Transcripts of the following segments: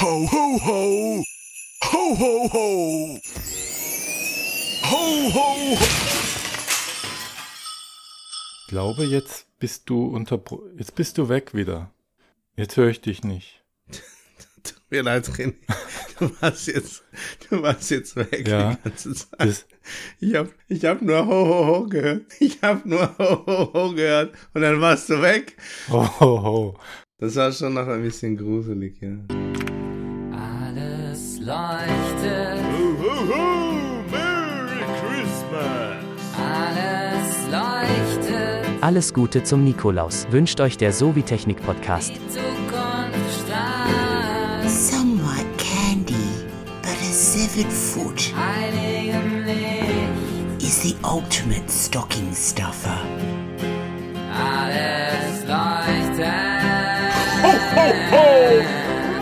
Ho, ho, ho! Ho, ho, ho! Ho, ho, ho! Ich glaube, jetzt bist du unter, jetzt bist du weg wieder. Jetzt höre ich dich nicht. Tut mir leid, René. Du warst jetzt, du warst jetzt weg Ja, die ganze Zeit. Ich hab, ich hab nur ho, ho, ho gehört. Ich hab nur ho, ho, ho gehört. Und dann warst du weg. ho, ho, ho. Das war schon noch ein bisschen gruselig, ja. Alles Gute zum Nikolaus wünscht euch der Sovi Technik Podcast. Somewhat candy, but a severed foot is the ultimate stocking stuffer. alles leuchtet,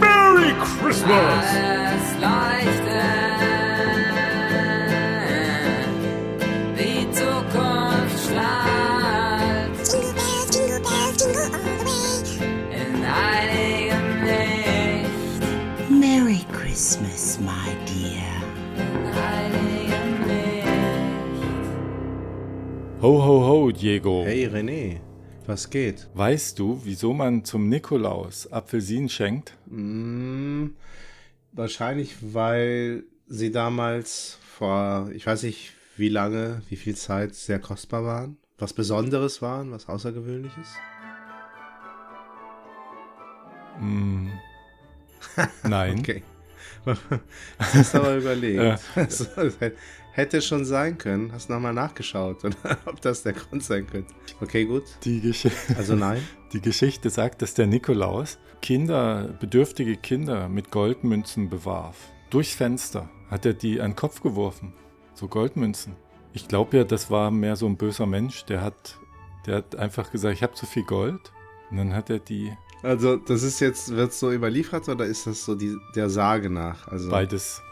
Merry Christmas! Ho, ho, ho, Diego. Hey, René. Was geht? Weißt du, wieso man zum Nikolaus Apfelsinen schenkt? Hm, wahrscheinlich, weil sie damals vor, ich weiß nicht wie lange, wie viel Zeit sehr kostbar waren. Was Besonderes waren, was Außergewöhnliches. Hm. Nein. Okay. Das du aber überlegt. Hätte schon sein können. Hast nochmal nachgeschaut, oder? ob das der Grund sein könnte. Okay, gut. Die, Gesch Also nein. die Geschichte sagt, dass der Nikolaus Kinder, bedürftige Kinder mit Goldmünzen bewarf. Durchs Fenster hat er die an den Kopf geworfen. So Goldmünzen. Ich glaube ja, das war mehr so ein böser Mensch. Der hat, der hat einfach gesagt, ich habe zu viel Gold. Und dann hat er die Also das ist jetzt, wird so überliefert oder ist das so die, der Sage nach? Also beides.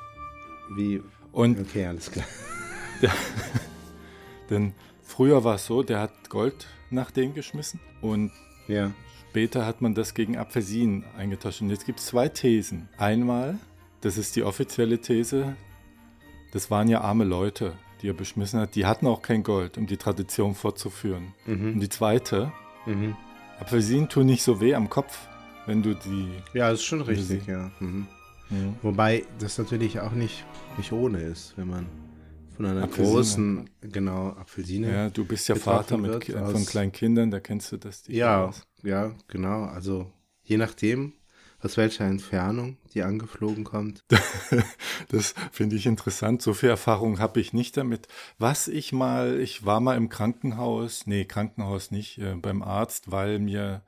wie. Und Okay, alles klar. Denn früher war es so, der hat Gold nach dem geschmissen und Ja. später hat man das gegen Apfelsinen eingetauscht. Und jetzt gibt es zwei Thesen. Einmal, das ist die offizielle These, das waren ja arme Leute, die er beschmissen hat. Die hatten auch kein Gold, um die Tradition fortzuführen. Und die zweite, Mhm. Apfelsinen tun nicht so weh am Kopf, wenn du die... Ja, ist schon richtig, ja. Mhm. Mhm. Wobei das natürlich auch nicht, nicht ohne ist, wenn man von einer Apfelsine. großen, genau, Apfelsine. Ja, du bist ja Vater mit, wird Ki- von aus- kleinen Kindern, da kennst du das. Ja, aus. ja, genau. Also je nachdem, aus welcher Entfernung die angeflogen kommt. Das finde ich interessant. So viel Erfahrung habe ich nicht damit. Was ich mal, ich war mal im Krankenhaus, nee, Krankenhaus nicht, äh, beim Arzt, weil mir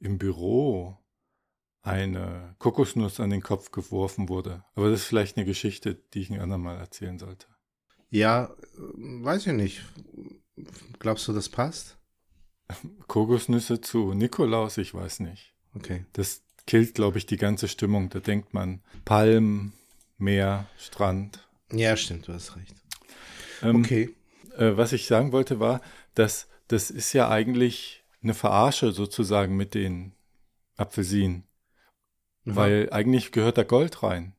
im Büro eine Kokosnuss an den Kopf geworfen wurde. Aber das ist vielleicht eine Geschichte, die ich ein andermal erzählen sollte. Ja, äh, weiß ich nicht. Glaubst du, das passt? Kokosnüsse zu Nikolaus, ich weiß nicht. Okay. Das killt, glaube ich, die ganze Stimmung. Da denkt man Palm, Meer, Strand. Ja, stimmt, du hast recht. Ähm, Okay. äh, was ich sagen wollte war, dass das ist ja eigentlich eine Verarsche sozusagen mit den Apfelsinen, weil eigentlich gehört da Gold rein.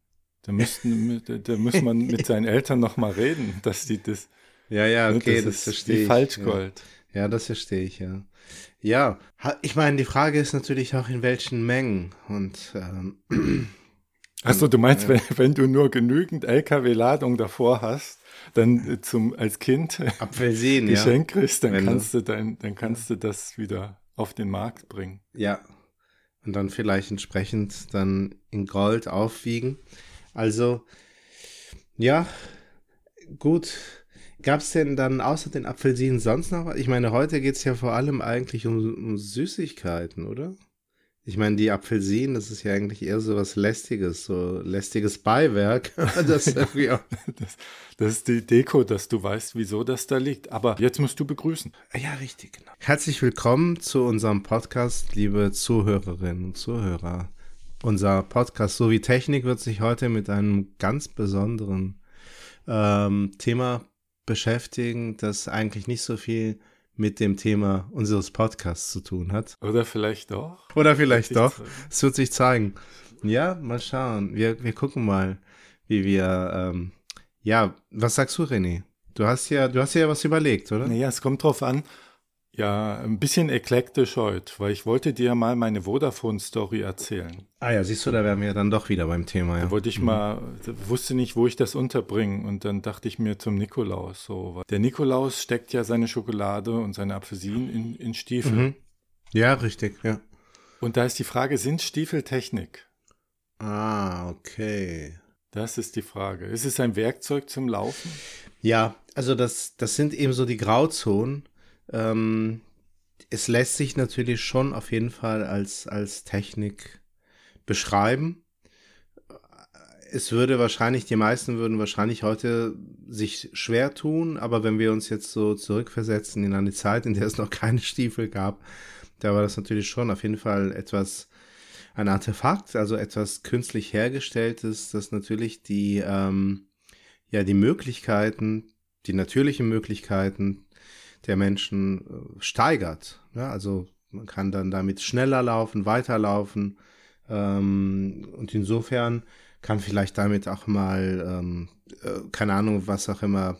Da müssten, da muss man mit seinen Eltern noch mal reden, dass die das, Ja, ja, ne, okay, das, ist verstehe ich. Falschgold. Ja. ja, das verstehe ich, ja. Ja, ich meine, die Frage ist natürlich auch in welchen Mengen. Und ähm, Achso, du meinst, wenn, wenn du nur genügend LKW-Ladung davor hast, dann äh, zum als Kind Apfelsinen, ja. Geschenk kriegst, dann Wenn du- kannst du dein, dann kannst du das wieder auf den Markt bringen. Ja. Und dann vielleicht entsprechend dann in Gold aufwiegen. Also, ja, gut. Gab es denn dann außer den Apfelsinen sonst noch was? Ich meine, heute geht es ja vor allem eigentlich um, um Süßigkeiten, oder? Ich meine, die Apfelsinen, das ist ja eigentlich eher so was Lästiges, so lästiges Beiwerk. das auch, Das, das ist die Deko, dass du weißt, wieso das da liegt. Aber jetzt musst du begrüßen. Ja, richtig, genau. Herzlich willkommen zu unserem Podcast, liebe Zuhörerinnen und Zuhörer. Unser Podcast sowie Technik wird sich heute mit einem ganz besonderen ähm, Thema beschäftigen, das eigentlich nicht so viel mit dem Thema unseres Podcasts zu tun hat. Oder vielleicht doch. Oder vielleicht doch. Es wird sich zeigen. Ja, mal schauen. Wir, wir gucken mal, wie wir, ähm, ja, was sagst du, René? Du hast ja, du hast ja was überlegt, oder? Naja, es kommt drauf an. Ja, ein bisschen eklektisch heute, weil ich wollte dir mal meine Vodafone-Story erzählen. Ah ja, siehst du, da wären wir dann doch wieder beim Thema, ja. Da wollte ich mal, wusste nicht, wo ich das unterbringe. Und dann dachte ich mir zum Nikolaus so. Der Nikolaus steckt ja seine Schokolade und seine Apfelsinen in, in Stiefel. Mhm. Ja, richtig, ja. Und da ist die Frage, sind Stiefel Technik? Ah, okay. Das ist die Frage. Ist es ein Werkzeug zum Laufen? Ja, also das, das sind eben so die Grauzonen. Ähm, es lässt sich natürlich schon auf jeden Fall als, als Technik beschreiben. Es würde wahrscheinlich, die meisten würden wahrscheinlich heute sich schwer tun, aber wenn wir uns jetzt so zurückversetzen in eine Zeit, in der es noch keine Stiefel gab, da war das natürlich schon auf jeden Fall etwas, ein Artefakt, also etwas künstlich hergestelltes, das natürlich die, ähm, ja, die Möglichkeiten, die natürlichen Möglichkeiten der Menschen äh, steigert. Ja, also man kann dann damit schneller laufen, weiterlaufen. Ähm, und insofern kann vielleicht damit auch mal, ähm, äh, keine Ahnung, was auch immer,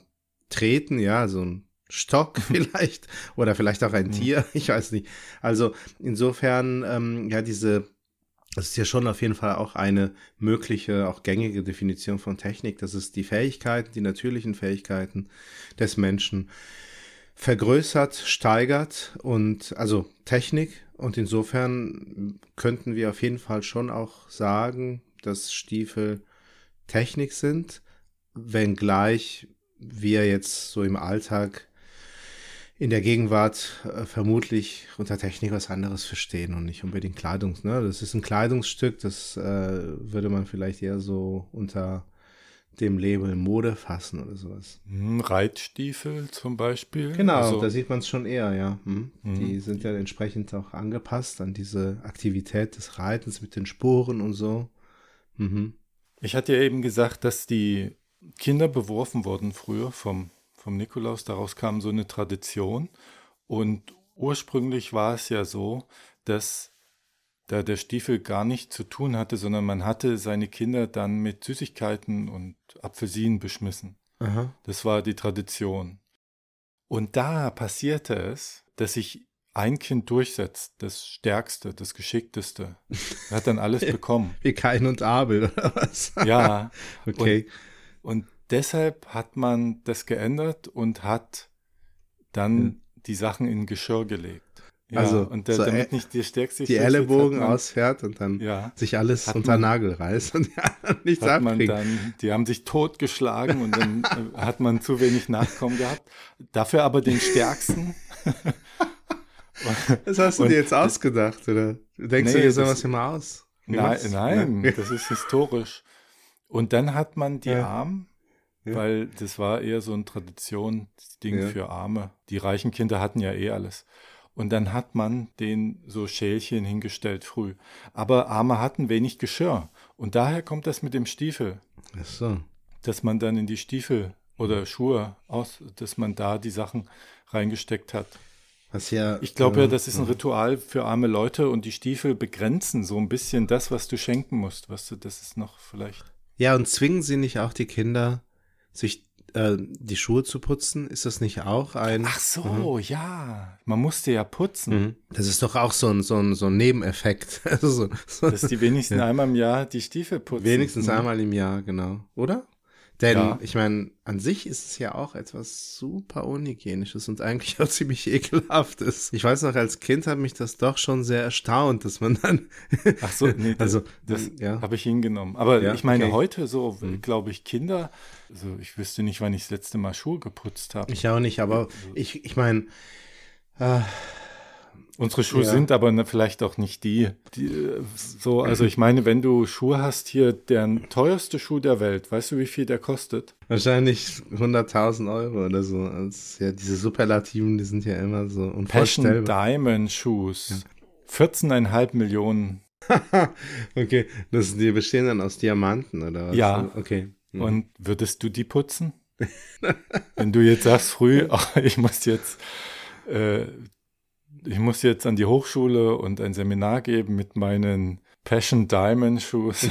treten, ja, so ein Stock vielleicht oder vielleicht auch ein Tier, ich weiß nicht. Also insofern, ähm, ja, diese, das ist ja schon auf jeden Fall auch eine mögliche, auch gängige Definition von Technik. Das ist die Fähigkeiten, die natürlichen Fähigkeiten des Menschen vergrößert, steigert und also Technik. Und insofern könnten wir auf jeden Fall schon auch sagen, dass Stiefel Technik sind, wenngleich wir jetzt so im Alltag in der Gegenwart äh, vermutlich unter Technik was anderes verstehen und nicht unbedingt Kleidung. Ne? Das ist ein Kleidungsstück, das äh, würde man vielleicht eher so unter dem Label Mode fassen oder sowas. Hm, Reitstiefel zum Beispiel. Genau, Also, da sieht man es schon eher, ja. Hm. Die sind ja entsprechend auch angepasst an diese Aktivität des Reitens mit den Spuren und so. Mhm. ich hatte ja eben gesagt, dass die Kinder beworfen wurden früher vom, vom Nikolaus. Daraus kam so eine Tradition. Und ursprünglich war es ja so, dass da der Stiefel gar nichts zu tun hatte, sondern man hatte seine Kinder dann mit Süßigkeiten und Apfelsinen beschmissen. Aha. Das war die Tradition. Und da passierte es, dass sich ein Kind durchsetzt, das Stärkste, das Geschickteste. Er hat dann alles bekommen. Wie Kain und Abel, oder was? Ja. Okay. Und deshalb hat man das geändert und hat dann die Sachen in Geschirr gelegt. Ja, Also, und der, so damit Ä- nicht der Stärkste die Ellenbogen hat man, ausfährt und dann Ja. sich alles unter man- Nagel reißt und ja, nichts hat abkriegt. dann, die haben sich totgeschlagen und dann äh, hat man zu wenig Nachkommen gehabt. Dafür aber den Stärksten. Das hast du dir jetzt ausgedacht, oder? Denkst du Nee, dir sowas immer aus? Nein, du? nein, das ist historisch. Und dann hat man die Ja. Armen, Ja. weil das war eher so ein Traditionsding Ja. für Arme. Die reichen Kinder hatten ja eh alles. Und dann hat man den so Schälchen hingestellt früh. Aber Arme hatten wenig Geschirr. Und daher kommt das mit dem Stiefel, Ach so. dass man dann in die Stiefel oder Schuhe aus, dass man da die Sachen reingesteckt hat. Was ja. Ich glaube ja, äh, das ist ein Ritual für arme Leute und die Stiefel begrenzen so ein bisschen das, was du schenken musst. Weißt du, das ist noch vielleicht. Ja, und zwingen sie nicht auch die Kinder, sich äh, die Schuhe zu putzen? Ist das nicht auch ein. Ach so, ja. Man musste ja putzen, Mhm. Das ist doch auch so ein, so ein, so ein Nebeneffekt. Also so, dass die wenigstens einmal im Jahr die Stiefel putzen. wenigstens Mhm. einmal im Jahr, genau. Oder? Denn Ja. ich meine, an sich ist es ja auch etwas super unhygienisches und eigentlich auch ziemlich ekelhaftes. Ich weiß noch, als Kind hat mich das doch schon sehr erstaunt, dass man dann. Ach so, nee, das, Also, das ja. habe ich hingenommen. Aber Ja, ich meine, okay. Heute so, glaube ich, Kinder, also ich wüsste nicht, wann ich das letzte Mal Schuhe geputzt habe. Ich auch nicht, aber ich, ich meine, äh, Unsere Schuhe Ja. sind aber ne, vielleicht auch nicht die, die äh, so, also ich meine, wenn du Schuhe hast, hier der teuerste Schuh der Welt, weißt du, wie viel der kostet? wahrscheinlich 100.000 Euro oder so. Ist ja, diese Superlativen, die sind ja immer so Passion unvorstellbar. Diamond Shoes. 14,5 Millionen. Okay, das, die bestehen dann aus Diamanten oder was? Ja. Okay. Mhm. Und würdest du die putzen? Wenn du jetzt sagst früh, ach, ich muss jetzt, äh, ich muss jetzt an die Hochschule und ein Seminar geben mit meinen Passion Diamond Shoes.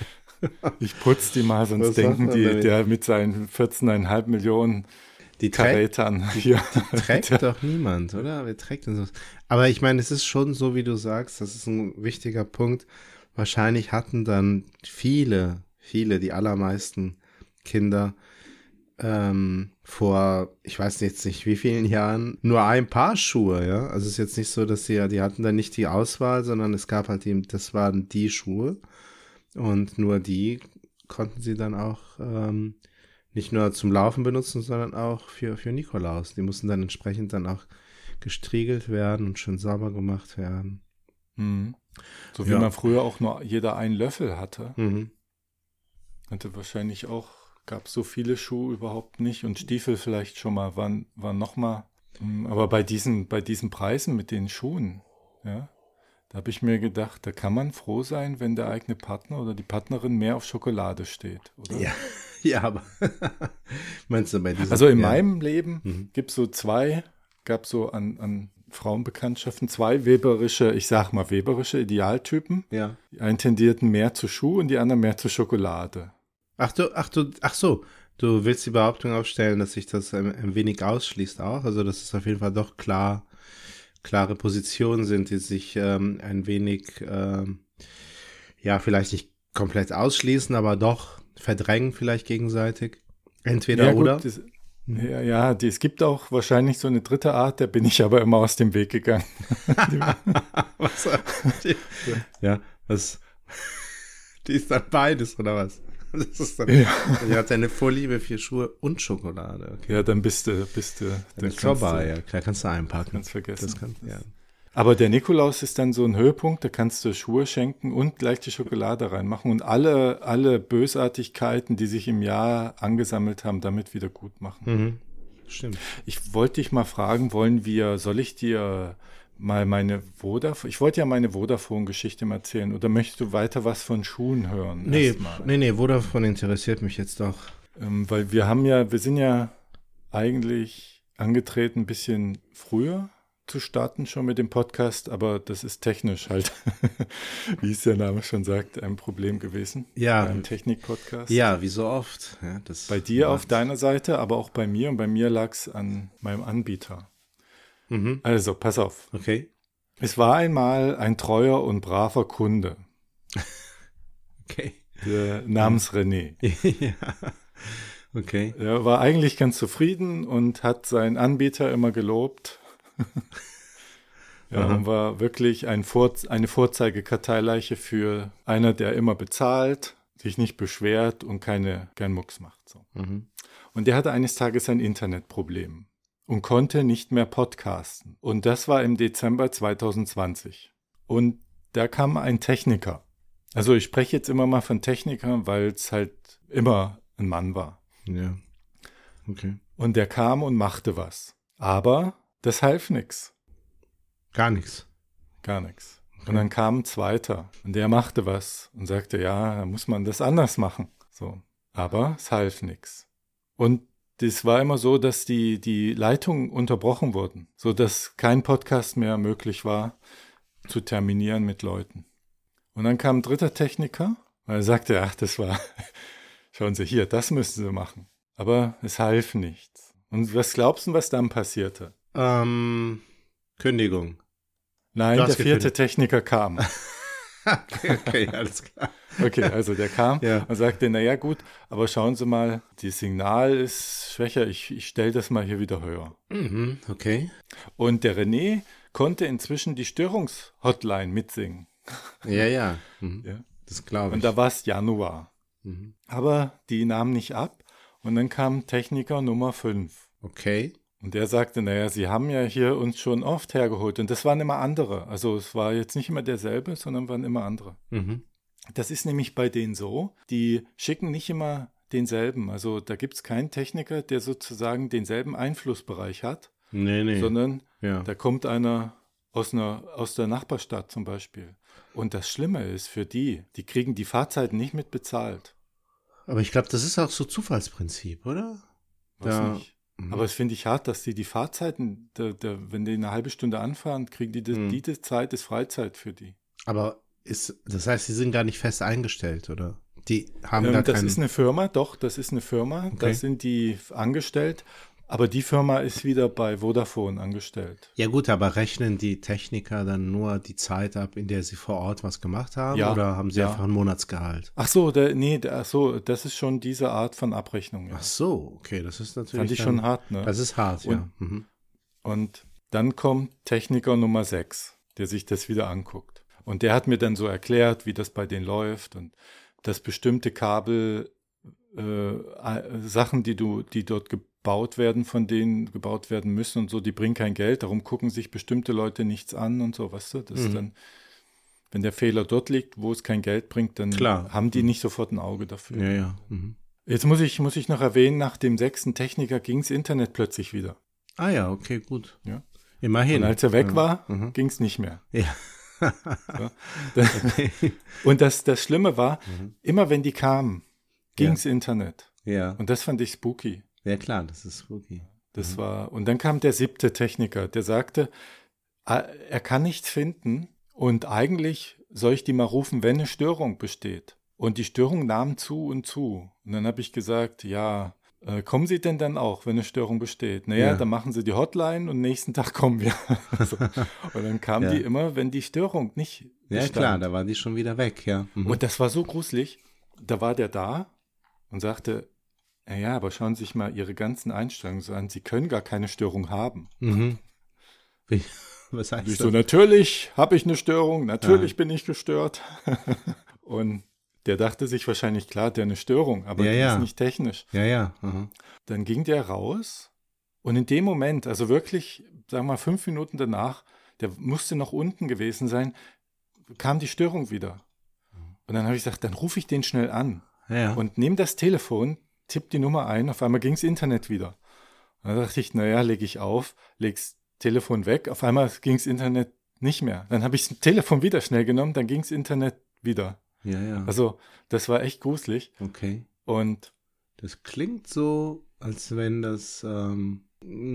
ich putze die mal, sonst Was denken die, damit? der mit seinen 14,5 Millionen Die trägt, Karätern hier. trägt doch niemand, oder? Wer trägt denn so? Aber ich meine, es ist schon so, wie du sagst, das ist ein wichtiger Punkt. Wahrscheinlich hatten dann viele, viele, die allermeisten Kinder ähm, vor, ich weiß jetzt nicht wie vielen Jahren, nur ein Paar Schuhe, ja. Also es ist jetzt nicht so, dass sie ja, die hatten dann nicht die Auswahl, sondern es gab halt eben, das waren die Schuhe und nur die konnten sie dann auch ähm, nicht nur zum Laufen benutzen, sondern auch für, für Nikolaus. Die mussten dann entsprechend dann auch gestriegelt werden und schön sauber gemacht werden. Mhm. So wie Ja. man früher auch nur jeder einen Löffel hatte. Mhm. Hatte wahrscheinlich auch, gab so viele Schuhe überhaupt nicht und Stiefel vielleicht schon mal, waren, waren noch mal. Mm, Aber bei diesen, bei diesen Preisen mit den Schuhen, ja, da habe ich mir gedacht, da kann man froh sein, wenn der eigene Partner oder die Partnerin mehr auf Schokolade steht, oder? Ja, ja, aber meinst du bei diesem Also in ja. meinem Leben Mhm. gibt es so zwei, gab so an, an Frauenbekanntschaften zwei weberische, ich sag mal weberische Idealtypen. Ja. Die einen tendierten mehr zu Schuh und die anderen mehr zu Schokolade. Ach du, ach du, ach so. Du willst die Behauptung aufstellen, dass sich das ein, ein wenig ausschließt auch. Also dass es auf jeden Fall doch klar, klare Positionen sind, die sich ähm, ein wenig, ähm, ja, vielleicht nicht komplett ausschließen, aber doch verdrängen vielleicht gegenseitig. Entweder ja, gut, oder. Das, ja, ja die, es gibt auch wahrscheinlich so eine dritte Art, der bin ich aber immer aus dem Weg gegangen. was, ja, was? Die ist dann beides, oder was? Das ist dann, Ja. Die hat eine Vorliebe für Schuhe und Schokolade. Okay. Ja, dann bist du, bist du, Dann dann ist vorbei, du, ja, klar, kannst du einpacken. kannst vergessen. Das kann, ja. Aber der Nikolaus ist dann so ein Höhepunkt, da kannst du Schuhe schenken und gleich die Schokolade reinmachen und alle, alle Bösartigkeiten, die sich im Jahr angesammelt haben, damit wieder gut machen. Mhm. Stimmt. Ich wollte dich mal fragen, wollen wir, soll ich dir mal meine Vodafone, ich wollte ja meine Vodafone-Geschichte mal erzählen, oder möchtest du weiter was von Schuhen hören? Nee, nee, nee, Vodafone interessiert mich jetzt doch. Ähm, weil wir haben ja, wir sind ja eigentlich angetreten, ein bisschen früher zu starten schon mit dem Podcast, aber das ist technisch halt, wie es der Name schon sagt, ein Problem gewesen. Ja. Ein Technik-Podcast. Ja, wie so oft. Ja, das Bei dir auf macht- deiner Seite, aber auch bei mir und bei mir lag es an meinem Anbieter. Mhm. Also, pass auf. Okay. Es war einmal ein treuer und braver Kunde, Okay. der namens René. ja. Okay. Er war eigentlich ganz zufrieden und hat seinen Anbieter immer gelobt. ja, und war wirklich ein Vor eine Vorzeigekarteileiche für einer, der immer bezahlt, sich nicht beschwert und keine, keinen Mucks macht. So. Mhm. Und der hatte eines Tages ein Internetproblem und konnte nicht mehr podcasten. Und das war im Dezember 2020. Und da kam ein Techniker. Also ich spreche jetzt immer mal von Technikern, weil es halt immer ein Mann war. Ja. Okay. Und der kam und machte was. Aber das half nix. Gar nichts. Gar nichts. Und dann kam ein zweiter und der machte was und sagte, ja, da muss man das anders machen. So. Aber es half nix. Und das war immer so, dass die, die Leitungen unterbrochen wurden, so dass kein Podcast mehr möglich war zu terminieren mit Leuten. Und dann kam ein dritter Techniker, weil er sagte, ach, das war, schauen Sie hier, das müssen Sie machen. Aber es half nichts. Und was glaubst du, was dann passierte? Ähm, Kündigung. Nein, der vierte. Techniker kam. okay, okay, alles klar. Okay, also der kam Ja. und sagte, naja gut, aber schauen Sie mal, das Signal ist schwächer, ich, ich stelle das mal hier wieder höher. Mhm, okay. Und der René konnte inzwischen die Störungshotline mitsingen. Ja, ja. Mhm. Ja. Das glaube ich. Und da war es Januar. mhm. Aber die nahmen nicht ab und dann kam Techniker Nummer 5. Okay. Und der sagte, naja, Sie haben ja hier uns schon oft hergeholt. Und das waren immer andere. Also es war jetzt nicht immer derselbe, sondern waren immer andere. Mhm. Das ist nämlich bei denen so, die schicken nicht immer denselben. Also da gibt es keinen Techniker, der sozusagen denselben Einflussbereich hat, Nee, nee. sondern ja. da kommt einer aus, einer aus der Nachbarstadt zum Beispiel. Und das Schlimme ist für die, die kriegen die Fahrzeiten nicht mit bezahlt. Aber ich glaube, das ist auch so Zufallsprinzip, oder? Was Ja. nicht. Mhm. Aber es finde ich hart, dass die die Fahrzeiten, der, der, wenn die eine halbe Stunde anfahren, kriegen die das, Mhm. diese Zeit ist Freizeit für die. Aber ist, das heißt, sie sind gar nicht fest eingestellt, oder? Die haben Ähm, gar das keinen. ist eine Firma, doch, das ist eine Firma. Okay. Da sind die angestellt. Aber die Firma ist wieder bei Vodafone angestellt. ja gut, aber rechnen die Techniker dann nur die Zeit ab, in der sie vor Ort was gemacht haben? Ja, Oder haben sie ja. einfach ein Monatsgehalt? Ach so, der, nee, der, ach so, das ist schon diese Art von Abrechnung. Ja. Ach so, okay, das ist natürlich. Fand ich dann- schon hart, ne? Das ist hart, ja. Mhm. Und dann kommt Techniker Nummer 6, der sich das wieder anguckt. Und der hat mir dann so erklärt, wie das bei denen läuft und dass bestimmte Kabel, äh, Sachen, die du, die dort gebaut werden, von denen gebaut werden müssen und so, die bringen kein Geld, darum gucken sich bestimmte Leute nichts an und so, weißt du, das ist Mhm. dann, wenn der Fehler dort liegt, wo es kein Geld bringt, dann Klar. haben die nicht sofort ein Auge dafür. Ja, ja. Mhm. Jetzt muss ich, muss ich noch erwähnen, nach dem sechsten Techniker ging's Internet plötzlich wieder. Ah ja, okay, gut. Ja. Immerhin. Und als er weg ja. war, Mhm. ging's nicht mehr. Ja. Und das, das Schlimme war, immer wenn die kamen, ging's Internet. ja. Und das fand ich spooky. Ja, klar, das ist spooky. Das war, und dann kam der siebte Techniker, der sagte, ah, er kann nichts finden und eigentlich soll ich die mal rufen, wenn eine Störung besteht. Und die Störung nahm zu und zu. Und dann habe ich gesagt, ja, äh, kommen Sie denn dann auch, wenn eine Störung besteht? Naja, Ja. dann machen Sie die Hotline und nächsten Tag kommen wir. so. Und dann kamen Ja. die immer, wenn die Störung nicht Ja, bestand. klar, da waren die schon wieder weg, ja. Mhm. Und das war so gruselig. Da war der da und sagte, "Ja, ja, aber schauen Sie sich mal Ihre ganzen Einstellungen so an. Sie können gar keine Störung haben. mhm. Wie, was heißt Ich das? so, natürlich habe ich eine Störung, natürlich bin ich gestört. und der dachte sich wahrscheinlich, klar, der eine Störung, aber Ja, die ja. ist nicht technisch. ja, ja. Mhm. Dann ging der raus und in dem Moment, also wirklich, sagen wir mal, fünf Minuten danach, der musste noch unten gewesen sein, kam die Störung wieder. Und dann habe ich gesagt, dann rufe ich den schnell an. Ja, ja. und nehme das Telefon, tipp die Nummer ein, auf einmal ging's Internet wieder. Und dann dachte ich, naja, lege ich auf, leg's Telefon weg, auf einmal ging's Internet nicht mehr. Dann habe ich das Telefon wieder schnell genommen, dann ging's Internet wieder. ja, ja. Also das war echt gruselig. okay. Und Das klingt so, als wenn das, ähm,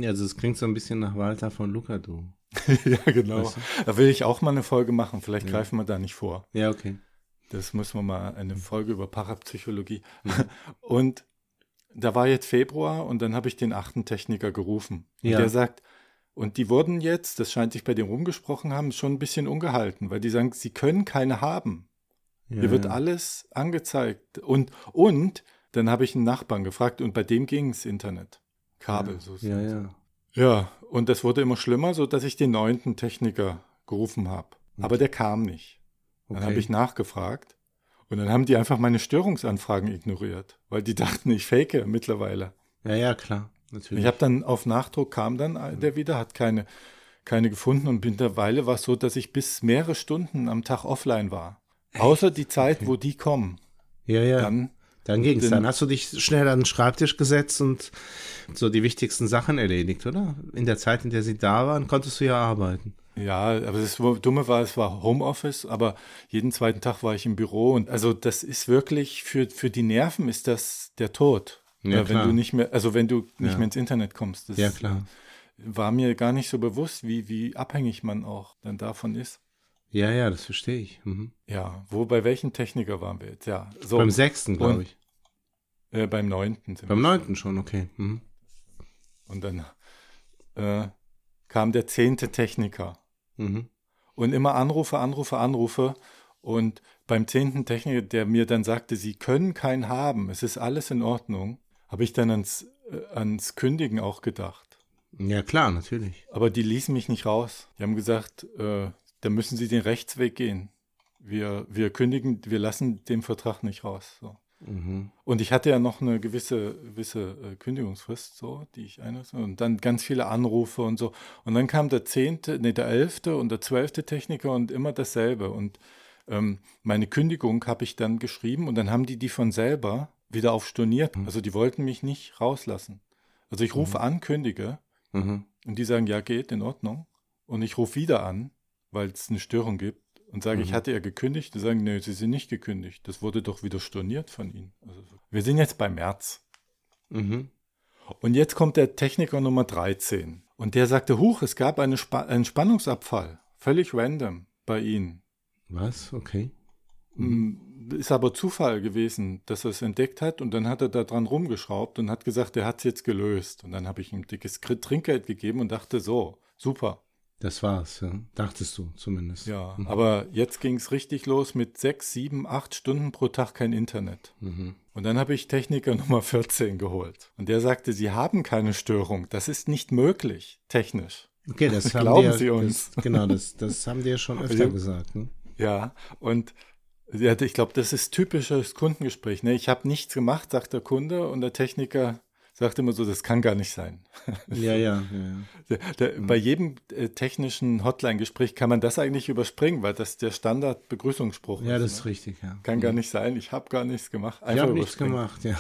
also es klingt so ein bisschen nach Walter von Lukadu. ja, genau. Weißt Da will ich auch mal eine Folge machen. Vielleicht Ja. greifen wir da nicht vor. Ja, okay. Das müssen wir mal eine. Folge über Parapsychologie. Und da war jetzt Februar und dann habe ich den achten Techniker gerufen. Und Ja. der sagt, und die wurden jetzt, das scheint sich bei dem rumgesprochen haben, schon ein bisschen ungehalten, weil die sagen, sie können keine haben. Ja, Hier wird ja. alles angezeigt. Und, und dann habe ich einen Nachbarn gefragt und bei dem ging es Internet. Kabel. So Ja, ja. ja, und das wurde immer schlimmer, so dass ich den neunten Techniker gerufen habe. Aber der kam nicht. Dann Okay. habe ich nachgefragt und dann haben die einfach meine Störungsanfragen ignoriert, weil die dachten, ich fake mittlerweile. Ja, ja, klar. Natürlich. Ich habe dann auf Nachdruck kam dann der wieder, hat keine, keine gefunden und mittlerweile war es so, dass ich bis mehrere Stunden am Tag offline war. Außer die Zeit, wo die kommen. ja, ja. Dann, Dann ging's. Den- Dann hast du dich schnell an den Schreibtisch gesetzt und so die wichtigsten Sachen erledigt, oder? In der Zeit, in der sie da waren, konntest du ja arbeiten. Ja, aber das Dumme war, es war Homeoffice, aber jeden zweiten Tag war ich im Büro und also das ist wirklich für, für die Nerven ist das der Tod. Ja, Äh, wenn du nicht mehr, also wenn du nicht Ja. mehr ins Internet kommst. Das Ja, klar. war mir gar nicht so bewusst, wie, wie abhängig man auch dann davon ist. Ja, ja, das verstehe ich. Mhm. Ja, wo, bei welchem Techniker waren wir jetzt? Ja, so. Beim sechsten, glaube ich. Äh, beim neunten. Beim neunten schon, okay. Mhm. Und dann äh, kam der zehnte Techniker. Mhm. Und immer Anrufe, Anrufe, Anrufe. Und beim zehnten Techniker, der mir dann sagte, Sie können keinen haben, es ist alles in Ordnung, habe ich dann ans, äh, ans Kündigen auch gedacht. Ja, klar, natürlich. Aber die ließen mich nicht raus. Die haben gesagt, äh, da müssen Sie den Rechtsweg gehen. Wir, wir kündigen, wir lassen den Vertrag nicht raus. So. Mhm. Und ich hatte ja noch eine gewisse, gewisse äh, Kündigungsfrist, so, die ich einrichte. Und dann ganz viele Anrufe und so. Und dann kam der zehnte, nee, der elfte und der zwölfte Techniker und immer dasselbe. Und ähm, meine Kündigung habe ich dann geschrieben und dann haben die die von selber wieder auf storniert. Also die wollten mich nicht rauslassen. Also ich rufe an, kündige Mhm. und die sagen, ja, geht, in Ordnung. Und ich rufe wieder an, weil es eine Störung gibt und sage, ich Mhm. hatte ja gekündigt. Die sagen, nee, sie sind nicht gekündigt. Das wurde doch wieder storniert von ihnen. Also, wir sind jetzt bei März. Mhm. Und jetzt kommt der Techniker Nummer 13. Und der sagte, huch, es gab eine Spa einen Spannungsabfall. Völlig random bei ihnen. Was? Okay. Mm, Ist aber Zufall gewesen, dass er es entdeckt hat und dann hat er da dran rumgeschraubt und hat gesagt, er hat es jetzt gelöst. Und dann habe ich ihm dickes Kri- Trinkgeld gegeben und dachte, so, super. Das war's, ja. Dachtest du zumindest. Ja, aber jetzt ging es richtig los mit sechs, sieben, acht Stunden pro Tag kein Internet. Mhm. Und dann habe ich Techniker Nummer 14 geholt. Und der sagte, Sie haben keine Störung. Das ist nicht möglich, technisch. Okay, das haben Glauben die, Sie ja- uns? Das, genau, das, das haben die ja schon öfter Ja. gesagt. Ne? Ja, und ja, ich glaube, das ist typisches Kundengespräch. Ne? Ich habe nichts gemacht, sagt der Kunde, und der Techniker sagt immer so, das kann gar nicht sein. Ja, ja, ja. ja. Der, Bei jedem äh, technischen Hotline-Gespräch kann man das eigentlich überspringen, weil das der Standard-Begrüßungsspruch Ja, ist. das ne? ist richtig, ja. Kann gar nicht sein, ich habe gar nichts gemacht. Ich Einfach habe nichts gemacht, ja.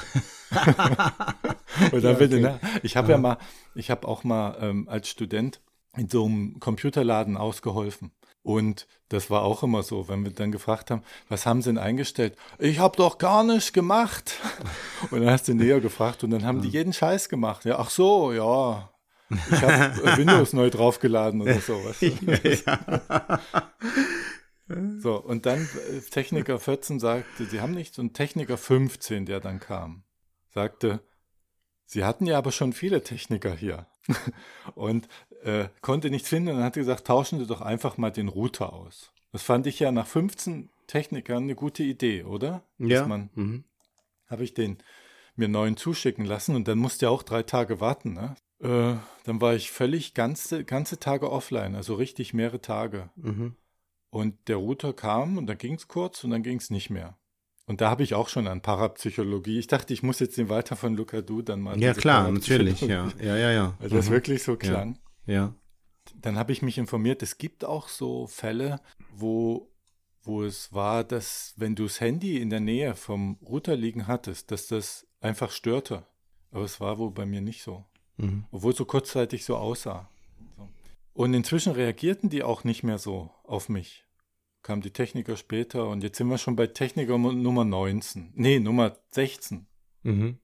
Und dann Ja, okay. ne, ich habe ja mal, ich habe auch mal ähm, als Student in so einem Computerladen ausgeholfen. Und das war auch immer so, wenn wir dann gefragt haben, was haben Sie denn eingestellt? Ich habe doch gar nichts gemacht. Und dann hast du näher gefragt und dann haben die jeden Scheiß gemacht. Ja, ach so, ja. Ich habe Windows neu draufgeladen oder so. Weißt du? So, und dann äh, Techniker 14 sagte, sie haben nichts und Techniker 15, der dann kam, sagte, sie hatten ja aber schon viele Techniker hier und äh, konnte nichts finden und hat gesagt, tauschen Sie doch einfach mal den Router aus. Das fand ich ja nach 15 Technikern eine gute Idee, oder? Ja. Mhm. habe ich den mir neuen zuschicken lassen und dann musste er auch drei Tage warten. Ne? Äh, dann war ich völlig ganze, ganze Tage offline, also richtig mehrere Tage. Mhm. Und der Router kam und dann ging es kurz und dann ging es nicht mehr. Und da habe ich auch schon an Parapsychologie. Ich dachte, ich muss jetzt den Walter von Lucadou dann mal. Ja, klar, natürlich, ja. Ja, ja, ja. Also das Mhm. wirklich so klang. Ja. Dann habe ich mich informiert, es gibt auch so Fälle, wo, wo es war, dass wenn du das Handy in der Nähe vom Router liegen hattest, dass das einfach störte. Aber es war wohl bei mir nicht so. Mhm. Obwohl es so kurzzeitig so aussah. Und inzwischen reagierten die auch nicht mehr so auf mich. Kamen die Techniker später und jetzt sind wir schon bei Techniker Nummer 19. Nee, Nummer 16. Mhm.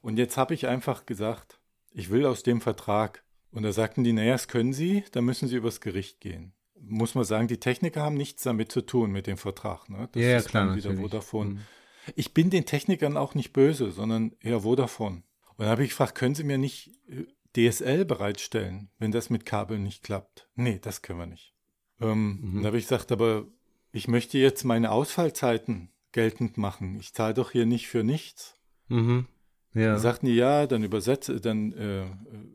Und jetzt habe ich einfach gesagt, ich will aus dem Vertrag. Und da sagten die, naja, das können Sie, dann müssen Sie übers Gericht gehen. Muss man sagen, die Techniker haben nichts damit zu tun mit dem Vertrag. Ne? Das Ja, ja, ist klar, dann wieder natürlich. Vodafone. Mhm. Ich bin den Technikern auch nicht böse, sondern eher Vodafone. Und dann habe ich gefragt, können Sie mir nicht äh, DSL bereitstellen, wenn das mit Kabel nicht klappt? Nee, das können wir nicht. Ähm, Mhm. Dann habe ich gesagt, aber ich möchte jetzt meine Ausfallzeiten geltend machen. Ich zahle doch hier nicht für nichts. Mhm. Ja. Dann sagten die, ja, dann übersetze, dann äh,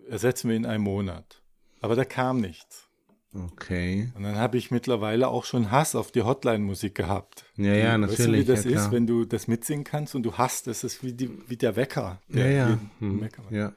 ersetzen wir in einem Monat. Aber da kam nichts. Okay. Und dann habe ich mittlerweile auch schon Hass auf die Hotline-Musik gehabt. Ja, ja, Weißt du, natürlich, wie das ja, ist, wenn du das mitsingen kannst und du hast, das ist wie, die, wie der Wecker. Ja, der ja. Mhm. Wecker macht. Ja.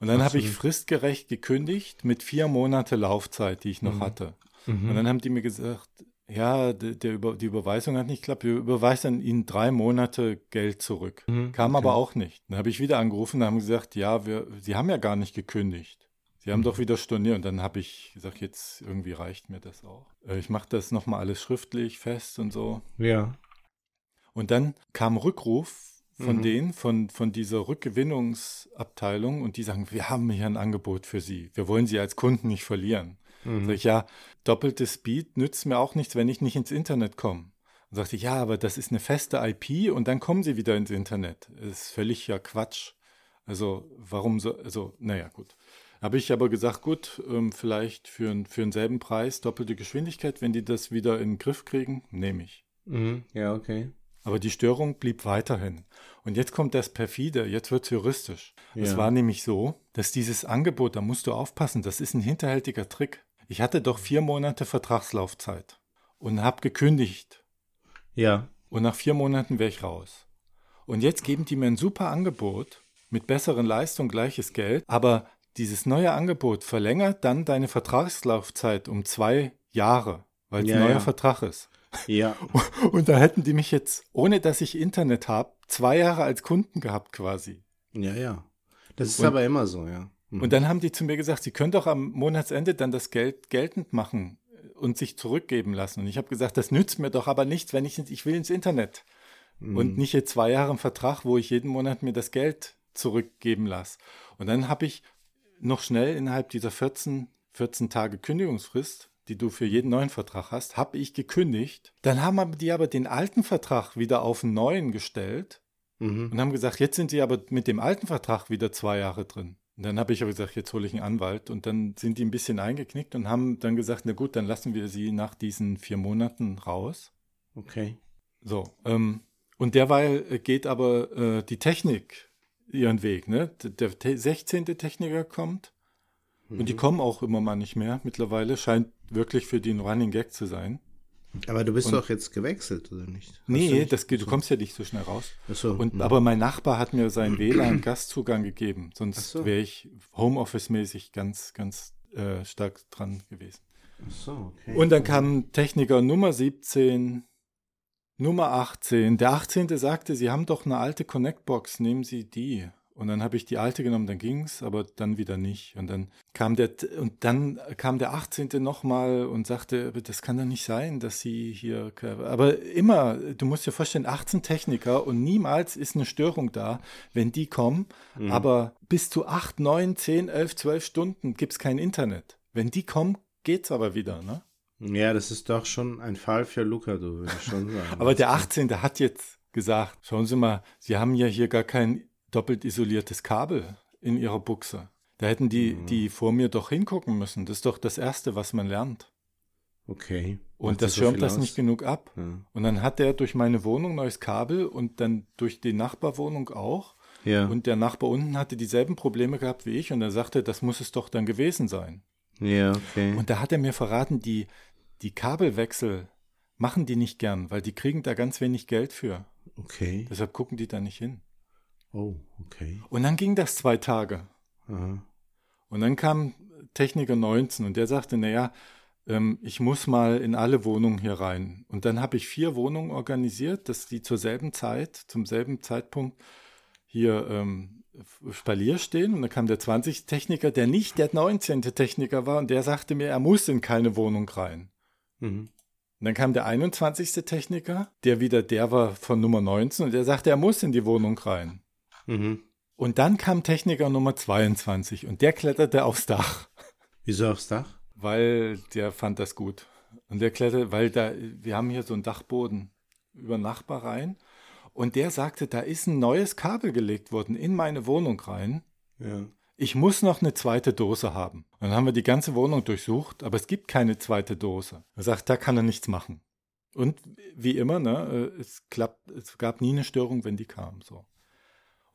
Und dann habe ich fristgerecht gekündigt mit vier Monate Laufzeit, die ich Mhm. noch hatte. Und dann haben die mir gesagt, ja, der, Über, die Überweisung hat nicht geklappt, wir überweisen Ihnen drei Monate Geld zurück. Mhm, Kam okay. aber auch nicht. Dann habe ich wieder angerufen und haben gesagt, ja, wir, Sie haben ja gar nicht gekündigt. Sie haben Mhm. doch wieder storniert. Und dann habe ich gesagt, jetzt irgendwie reicht mir das auch. Äh, Ich mache das nochmal alles schriftlich fest und so. Ja. Und dann kam Rückruf von Mhm. denen, von, von dieser Rückgewinnungsabteilung und die sagen, wir haben hier ein Angebot für Sie. Wir wollen Sie als Kunden nicht verlieren. Mhm. Sag ich, ja, doppelte Speed nützt mir auch nichts, wenn ich nicht ins Internet komme. Und sagte ich, ja, aber das ist eine feste IP und dann kommen Sie wieder ins Internet. Das ist völlig ja Quatsch. Also, warum so, also, naja, gut. Habe ich aber gesagt, gut, ähm, vielleicht für, für denselben Preis doppelte Geschwindigkeit, wenn die das wieder in den Griff kriegen, nehme ich. Mhm. Ja, okay. Aber die Störung blieb weiterhin. Und jetzt kommt das perfide, jetzt wird es juristisch. Es Ja. war nämlich so, dass dieses Angebot, da musst du aufpassen, das ist ein hinterhältiger Trick. Ich hatte doch vier Monate Vertragslaufzeit und habe gekündigt. Ja. Und nach vier Monaten wäre ich raus. Und jetzt geben die mir ein super Angebot mit besseren Leistungen, gleiches Geld. Aber dieses neue Angebot verlängert dann deine Vertragslaufzeit um zwei Jahre, weil es Ja, ein neuer ja. Vertrag ist. Ja. Und da hätten die mich jetzt, ohne dass ich Internet habe, zwei Jahre als Kunden gehabt quasi. Ja, ja. Das ist Und- aber immer so, ja. Mhm. Und dann haben die zu mir gesagt, sie können doch am Monatsende dann das Geld geltend machen und sich zurückgeben lassen. Und ich habe gesagt, das nützt mir doch aber nichts, wenn ich, ich will ins Internet. Mhm. Und nicht jetzt zwei Jahre im Vertrag, wo ich jeden Monat mir das Geld zurückgeben lasse. Und dann habe ich noch schnell innerhalb dieser 14, 14 Tage Kündigungsfrist die du für jeden neuen Vertrag hast, habe ich gekündigt. Dann haben die aber den alten Vertrag wieder auf einen neuen gestellt Mhm. und haben gesagt, jetzt sind sie aber mit dem alten Vertrag wieder zwei Jahre drin. Und dann habe ich aber gesagt, jetzt hole ich einen Anwalt. Und dann sind die ein bisschen eingeknickt und haben dann gesagt, na gut, dann lassen wir sie nach diesen vier Monaten raus. Okay. So, ähm, und derweil äh, geht aber äh, die Technik ihren Weg. Ne? Der te 16. Techniker kommt und Mhm. die kommen auch immer mal nicht mehr mittlerweile. Scheint wirklich für die ein Running Gag zu sein. Aber du bist Und- doch jetzt gewechselt, oder nicht? Hast Nee, nicht? das geht, du kommst ja nicht so schnell raus. Ach so. Und, Mhm. aber mein Nachbar hat mir seinen WLAN-Gastzugang gegeben, sonst so. wäre ich Homeoffice-mäßig ganz, ganz äh, stark dran gewesen. Ach so, okay. Und dann kam Techniker Nummer 17, Nummer 18. Der 18. sagte, Sie haben doch eine alte Connect-Box, nehmen Sie die. Und dann habe ich die alte genommen, dann ging's, aber dann wieder nicht. Und dann kam der und dann kam der 18. nochmal und sagte, "Aber das kann doch nicht sein, dass Sie hier. Aber immer, du musst dir vorstellen, 18 Techniker und niemals ist eine Störung da, wenn die kommen. Aber bis zu 8, 9, 10, 11, 12 Stunden gibt's kein Internet. Wenn die kommen, geht's aber wieder, ne? Ja, das ist doch schon ein Fall für Luca, du würde ich schon sagen. Aber der 18. hat jetzt gesagt, schauen Sie mal, Sie haben ja hier gar kein doppelt isoliertes Kabel in Ihrer Buchse. Da hätten die, die vor mir doch hingucken müssen. Das ist doch das Erste, was man lernt. Okay. Und Macht das schirmt das aus? nicht genug ab. Ja. Und dann hat der durch meine Wohnung neues Kabel und dann durch die Nachbarwohnung auch. Ja. Und der Nachbar unten hatte dieselben Probleme gehabt wie ich und er sagte, das muss es doch dann gewesen sein. ja, okay. Und da hat er mir verraten, die, die Kabelwechsel machen die nicht gern, weil die kriegen da ganz wenig Geld für. okay. Deshalb gucken die da nicht hin. Oh, okay. Und dann ging das zwei Tage. Aha. Und dann kam Techniker 19 und der sagte, naja, ähm, ich muss mal in alle Wohnungen hier rein. Und dann habe ich vier Wohnungen organisiert, dass die zur selben Zeit, zum selben Zeitpunkt hier ähm, Spalier stehen. Und dann kam der 20. Techniker, der nicht der 19. Techniker war und der sagte mir, er muss in keine Wohnung rein. Mhm. Und dann kam der 21. Techniker, der wieder der war von Nummer 19 und der sagte, er muss in die Wohnung rein. Mhm. Und dann kam Techniker Nummer 22 und der kletterte aufs Dach, Wieso aufs Dach? weil der fand das gut. Und der kletterte, weil da, wir haben hier so einen Dachboden über Nachbar rein und der sagte, da ist ein neues Kabel gelegt worden in meine Wohnung rein. Ja. Ich muss noch eine zweite Dose haben. Und dann haben wir die ganze Wohnung durchsucht, aber es gibt keine zweite Dose. Er sagt, da kann er nichts machen. Und wie immer, ne, es, klappt, es gab nie eine Störung, wenn die kam. So.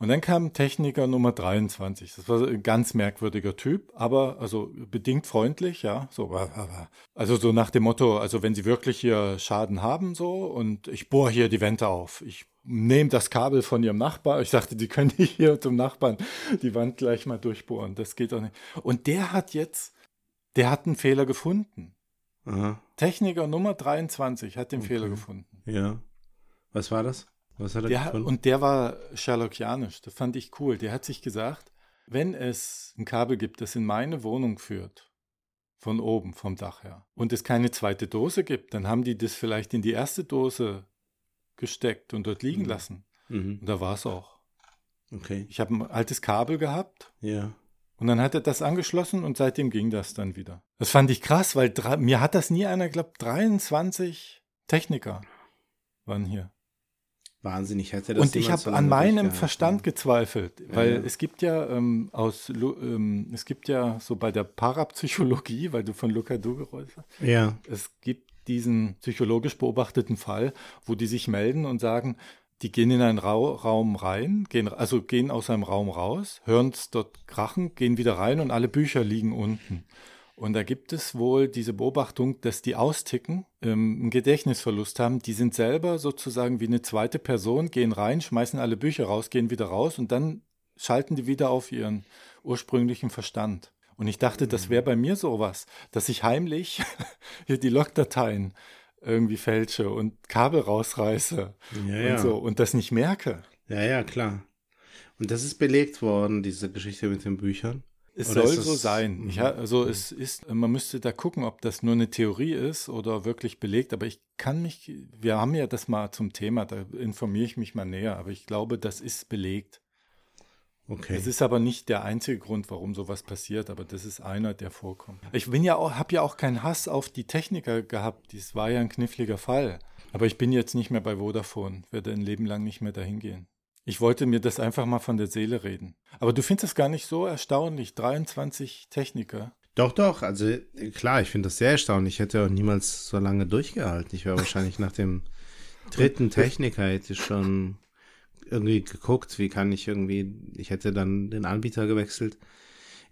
Und dann kam Techniker Nummer 23. Das war ein ganz merkwürdiger Typ, aber also bedingt freundlich, ja. So, also so nach dem Motto, also wenn Sie wirklich hier Schaden haben, so, und ich bohre hier die Wände auf. Ich nehme das Kabel von Ihrem Nachbar. Ich dachte, die können nicht hier zum Nachbarn die Wand gleich mal durchbohren. Das geht doch nicht. Und der hat jetzt, der hat einen Fehler gefunden. Aha. Techniker Nummer 23 hat den Okay. Fehler gefunden. Ja. Was war das? Was hat er Der, gefunden? und der war Sherlockianisch, das fand ich cool. Der hat sich gesagt, wenn es ein Kabel gibt, das in meine Wohnung führt, von oben, vom Dach her, und es keine zweite Dose gibt, dann haben die das vielleicht in die erste Dose gesteckt und dort liegen Mhm. lassen. mhm. Und da war es auch. Okay. Ich habe ein altes Kabel gehabt Ja. und dann hat er das angeschlossen und seitdem ging das dann wieder. Das fand ich krass, weil mir hat das nie einer geglaubt. 23 Techniker waren hier. Wahnsinnig hätte das Und ich habe so an meinem durchgehalten. Verstand gezweifelt, weil ja. es gibt ja ähm, aus ähm, es gibt ja so bei der Parapsychologie, weil du von Luca Dugerol sagst, Ja. es gibt diesen psychologisch beobachteten Fall, wo die sich melden und sagen, die gehen in einen Rau Raum rein, gehen, also gehen aus einem Raum raus, hören es dort krachen, gehen wieder rein und alle Bücher liegen unten. Und da gibt es wohl diese Beobachtung, dass die austicken, ähm, einen Gedächtnisverlust haben. Die sind selber sozusagen wie eine zweite Person, gehen rein, schmeißen alle Bücher raus, gehen wieder raus und dann schalten die wieder auf ihren ursprünglichen Verstand. Und ich dachte, das wäre bei mir sowas, dass ich heimlich hier die Logdateien irgendwie fälsche und Kabel rausreiße Ja, ja. und so und das nicht merke. Ja, ja, klar. Und das ist belegt worden, diese Geschichte mit den Büchern. Es Oder soll so es- sein. Mhm. Ich, ha- also es ist, man müsste da gucken, ob das nur eine Theorie ist oder wirklich belegt. Aber ich kann mich, wir haben ja das mal zum Thema, da informiere ich mich mal näher. Aber ich glaube, das ist belegt. Okay. Es ist aber nicht der einzige Grund, warum sowas passiert, aber das ist einer, der vorkommt. Ich bin ja auch, habe ja auch keinen Hass auf die Techniker gehabt. Das war ja ein kniffliger Fall. Aber ich bin jetzt nicht mehr bei Vodafone, werde ein Leben lang nicht mehr dahin gehen. Ich wollte mir das einfach mal von der Seele reden. Aber du findest es gar nicht so erstaunlich. 23 Techniker. Doch, doch. Also äh, klar, ich finde das sehr erstaunlich. Ich hätte auch niemals so lange durchgehalten. Ich wäre wahrscheinlich nach dem dritten Techniker hätte ich schon irgendwie geguckt, wie kann ich irgendwie, ich hätte dann den Anbieter gewechselt.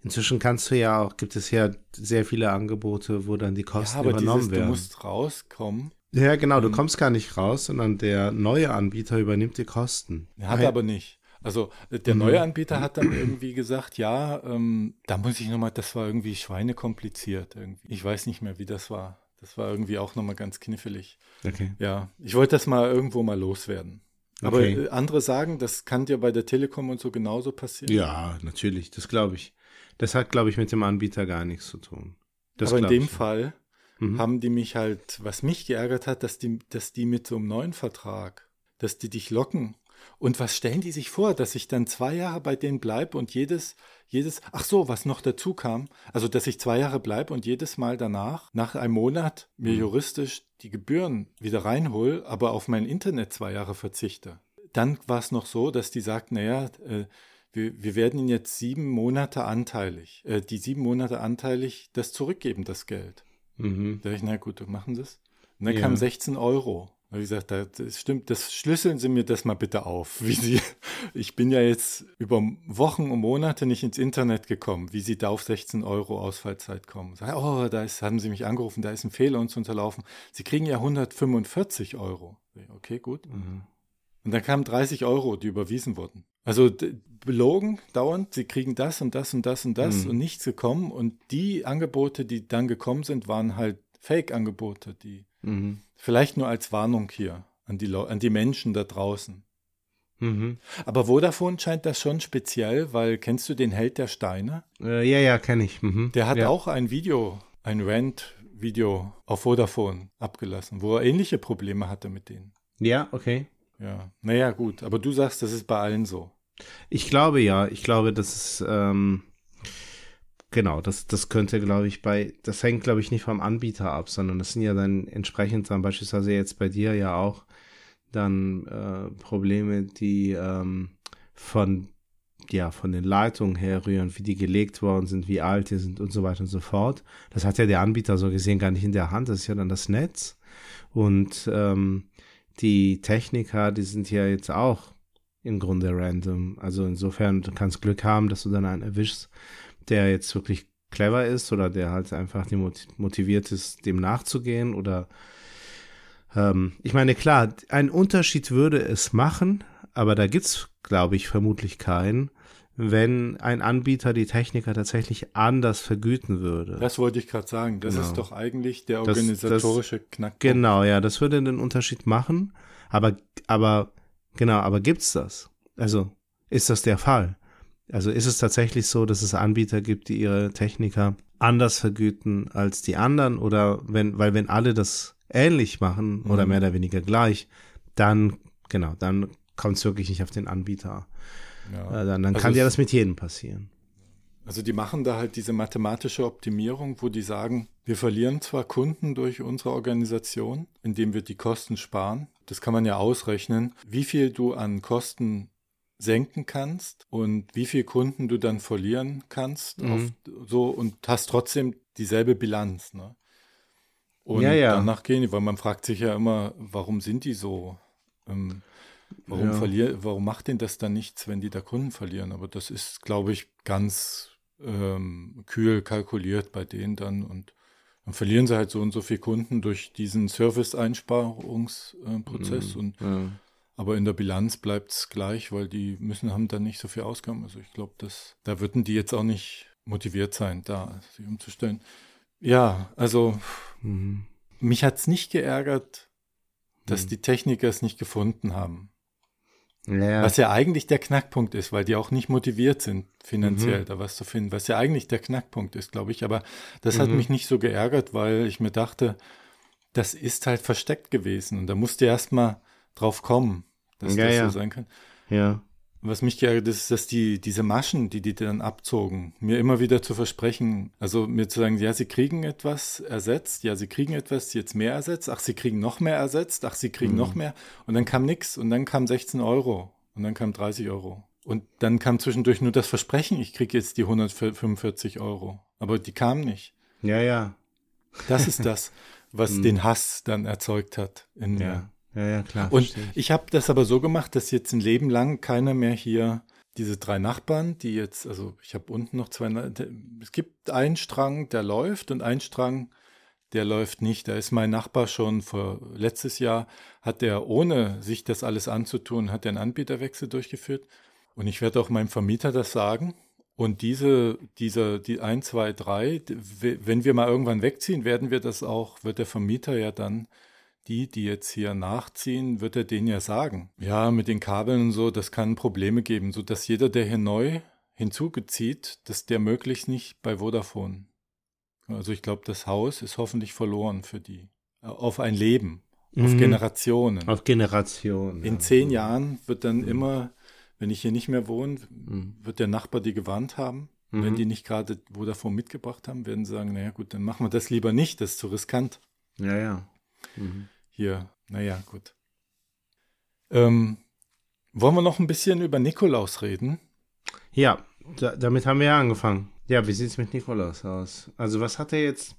Inzwischen kannst du ja auch, gibt es ja sehr viele Angebote, wo dann die Kosten ja, aber übernommen dieses, du werden. musst rauskommen. Ja, genau, du Mhm. kommst gar nicht raus, sondern der neue Anbieter übernimmt die Kosten. Hat Nein. aber nicht. Also äh, der Mhm. neue Anbieter hat dann irgendwie gesagt, ja, ähm, da muss ich nochmal, das war irgendwie schweinekompliziert irgendwie. Ich weiß nicht mehr, wie das war. Das war irgendwie auch nochmal ganz knifflig. Okay. Ja, ich wollte das mal irgendwo mal loswerden. Aber Okay. äh, andere sagen, das kann dir bei der Telekom und so genauso passieren. Ja, natürlich, das glaube ich. Das hat, glaube ich, mit dem Anbieter gar nichts zu tun. Das Aber in dem. Fall Mhm. haben die mich halt, was mich geärgert hat, dass die, dass die mit so einem neuen Vertrag, dass die dich locken. Und was stellen die sich vor, dass ich dann zwei Jahre bei denen bleibe und jedes, jedes, ach so, was noch dazu kam, also dass ich zwei Jahre bleibe und jedes Mal danach, nach einem Monat, mir Mhm. juristisch die Gebühren wieder reinhol, aber auf mein Internet zwei Jahre verzichte. Dann war es noch so, dass die sagten, naja, äh, wir, wir werden Ihnen jetzt sieben Monate anteilig, äh, die sieben Monate anteilig das zurückgeben, das Geld. Mhm. Da dachte ich, na gut, machen Sie es. Und dann Ja. kamen 16 Euro. Da habe ich gesagt, da- das stimmt, das schlüsseln Sie mir das mal bitte auf. Wie Sie, ich bin ja jetzt über Wochen und Monate nicht ins Internet gekommen, wie Sie da auf 16 Euro Ausfallzeit kommen. Sag, oh, da ist, haben Sie mich angerufen, da ist ein Fehler uns unterlaufen. Sie kriegen ja 145 Euro. Okay, gut. Mhm. Und dann kamen 30 Euro, die überwiesen wurden. Also belogen dauernd, sie kriegen das und das und das und das Mhm. und nichts gekommen. Und die Angebote, die dann gekommen sind, waren halt Fake-Angebote, die Mhm. vielleicht nur als Warnung hier an die, Leu an die Menschen da draußen. Mhm. Aber Vodafone scheint das schon speziell, weil kennst du den Held der Steine? Äh, ja, ja, kenne ich. Mhm. Der hat ja. auch ein Video, ein Rant-Video auf Vodafone abgelassen, wo er ähnliche Probleme hatte mit denen. Ja, okay. Ja, naja, gut. Aber du sagst, das ist bei allen so. Ich glaube ja, ich glaube, das ist, ähm, genau, das, das könnte, glaube ich, bei, das hängt, glaube ich, nicht vom Anbieter ab, sondern das sind ja dann entsprechend dann beispielsweise jetzt bei dir ja auch dann äh, Probleme, die ähm, von, ja, von den Leitungen herrühren, wie die gelegt worden sind, wie alt die sind und so weiter und so fort. Das hat ja der Anbieter so gesehen gar nicht in der Hand, das ist ja dann das Netz. Und ähm, die Techniker, die sind ja jetzt auch im Grunde random. Also insofern, du kannst Glück haben, dass du dann einen erwischst, der jetzt wirklich clever ist oder der halt einfach motiviert ist, dem nachzugehen oder ähm, ich meine, klar, ein Unterschied würde es machen, aber da gibt's, glaube ich, vermutlich keinen, wenn ein Anbieter die Techniker tatsächlich anders vergüten würde. Das wollte ich gerade sagen. Das Genau. ist doch eigentlich der Das- organisatorische Knackpunkt. Genau, ja, das würde den Unterschied machen. Aber, aber, genau, aber gibt's das? Also, ist das der Fall? Also, ist es tatsächlich so, dass es Anbieter gibt, die ihre Techniker anders vergüten als die anderen? Oder wenn, weil wenn alle das ähnlich machen oder Mhm. mehr oder weniger gleich, dann, genau, dann kommt es wirklich nicht auf den Anbieter. Ja. Dann dann Also kann ja das mit jedem passieren. Also die machen da halt diese mathematische Optimierung, wo die sagen, wir verlieren zwar Kunden durch unsere Organisation, indem wir die Kosten sparen. Das kann man ja ausrechnen, wie viel du an Kosten senken kannst und wie viel Kunden du dann verlieren kannst. Mhm. Auf, so und hast trotzdem dieselbe Bilanz. Ne? Und Ja, ja. danach gehen die, weil man fragt sich ja immer, warum sind die so? Ähm, warum Ja. verlier, warum macht denn das dann nichts, wenn die da Kunden verlieren? Aber das ist, glaube ich, ganz ähm, kühl kalkuliert bei denen dann und dann verlieren sie halt so und so viel Kunden durch diesen Service-Einsparungsprozess Mhm. und Ja. aber in der Bilanz bleibt es gleich, weil die müssen haben dann nicht so viel Ausgaben. Also ich glaube, dass da würden die jetzt auch nicht motiviert sein, da sich umzustellen. Ja, also Mhm. mich hat's nicht geärgert, dass Mhm. die Techniker es nicht gefunden haben. Ja. Was ja eigentlich der Knackpunkt ist, weil die auch nicht motiviert sind, finanziell Mhm. da was zu finden, was ja eigentlich der Knackpunkt ist, glaube ich. Aber das hat Mhm. mich nicht so geärgert, weil ich mir dachte, das ist halt versteckt gewesen und da musste erst mal drauf kommen, dass Ja, das ja. so sein kann. ja. Was mich geärgert ist, dass die, diese Maschen, die die dann abzogen, mir immer wieder zu versprechen, also mir zu sagen, ja, sie kriegen etwas ersetzt, ja, sie kriegen etwas jetzt mehr ersetzt, ach, sie kriegen noch mehr ersetzt, ach, sie kriegen noch mehr. Und dann kam nix und dann kam 16 Euro und dann kam 30 Euro. Und dann kam zwischendurch nur das Versprechen, ich kriege jetzt die 145 Euro. Aber die kamen nicht. Ja, ja. Das ist das, was den Hass dann erzeugt hat in mir. Ja, ja, klar. Und ich. ich habe das aber so gemacht, dass jetzt ein Leben lang keiner mehr hier diese drei Nachbarn, die jetzt, also ich habe unten noch zwei, der- es gibt einen Strang, der läuft und einen Strang, der läuft nicht. Da ist mein Nachbar schon vor letztes Jahr, hat er ohne sich das alles anzutun, hat er einen Anbieterwechsel durchgeführt. Und ich werde auch meinem Vermieter das sagen. Und diese, diese, die 1, 2, 3, wenn wir mal irgendwann wegziehen, werden wir das auch, wird der Vermieter ja dann die, die jetzt hier nachziehen, wird er denen ja sagen. Ja, mit den Kabeln und so, das kann Probleme geben, so dass jeder, der hier neu hinzugezieht, dass der möglichst nicht bei Vodafone. Also ich glaube, das Haus ist hoffentlich verloren für die. Auf ein Leben, auf Mhm. Generationen. Auf Generationen. In ja. zehn Jahren wird dann Mhm. immer, wenn ich hier nicht mehr wohne, wird der Nachbar die gewarnt haben. Wenn Mhm. die nicht gerade Vodafone mitgebracht haben, werden sie sagen, naja gut, dann machen wir das lieber nicht, das ist zu riskant. Ja, ja. Mhm. Hier, naja, gut. Ähm, wollen wir noch ein bisschen über Nikolaus reden? Ja, da, damit haben wir ja angefangen. Ja, wie sieht's mit Nikolaus aus? Also was hat er jetzt?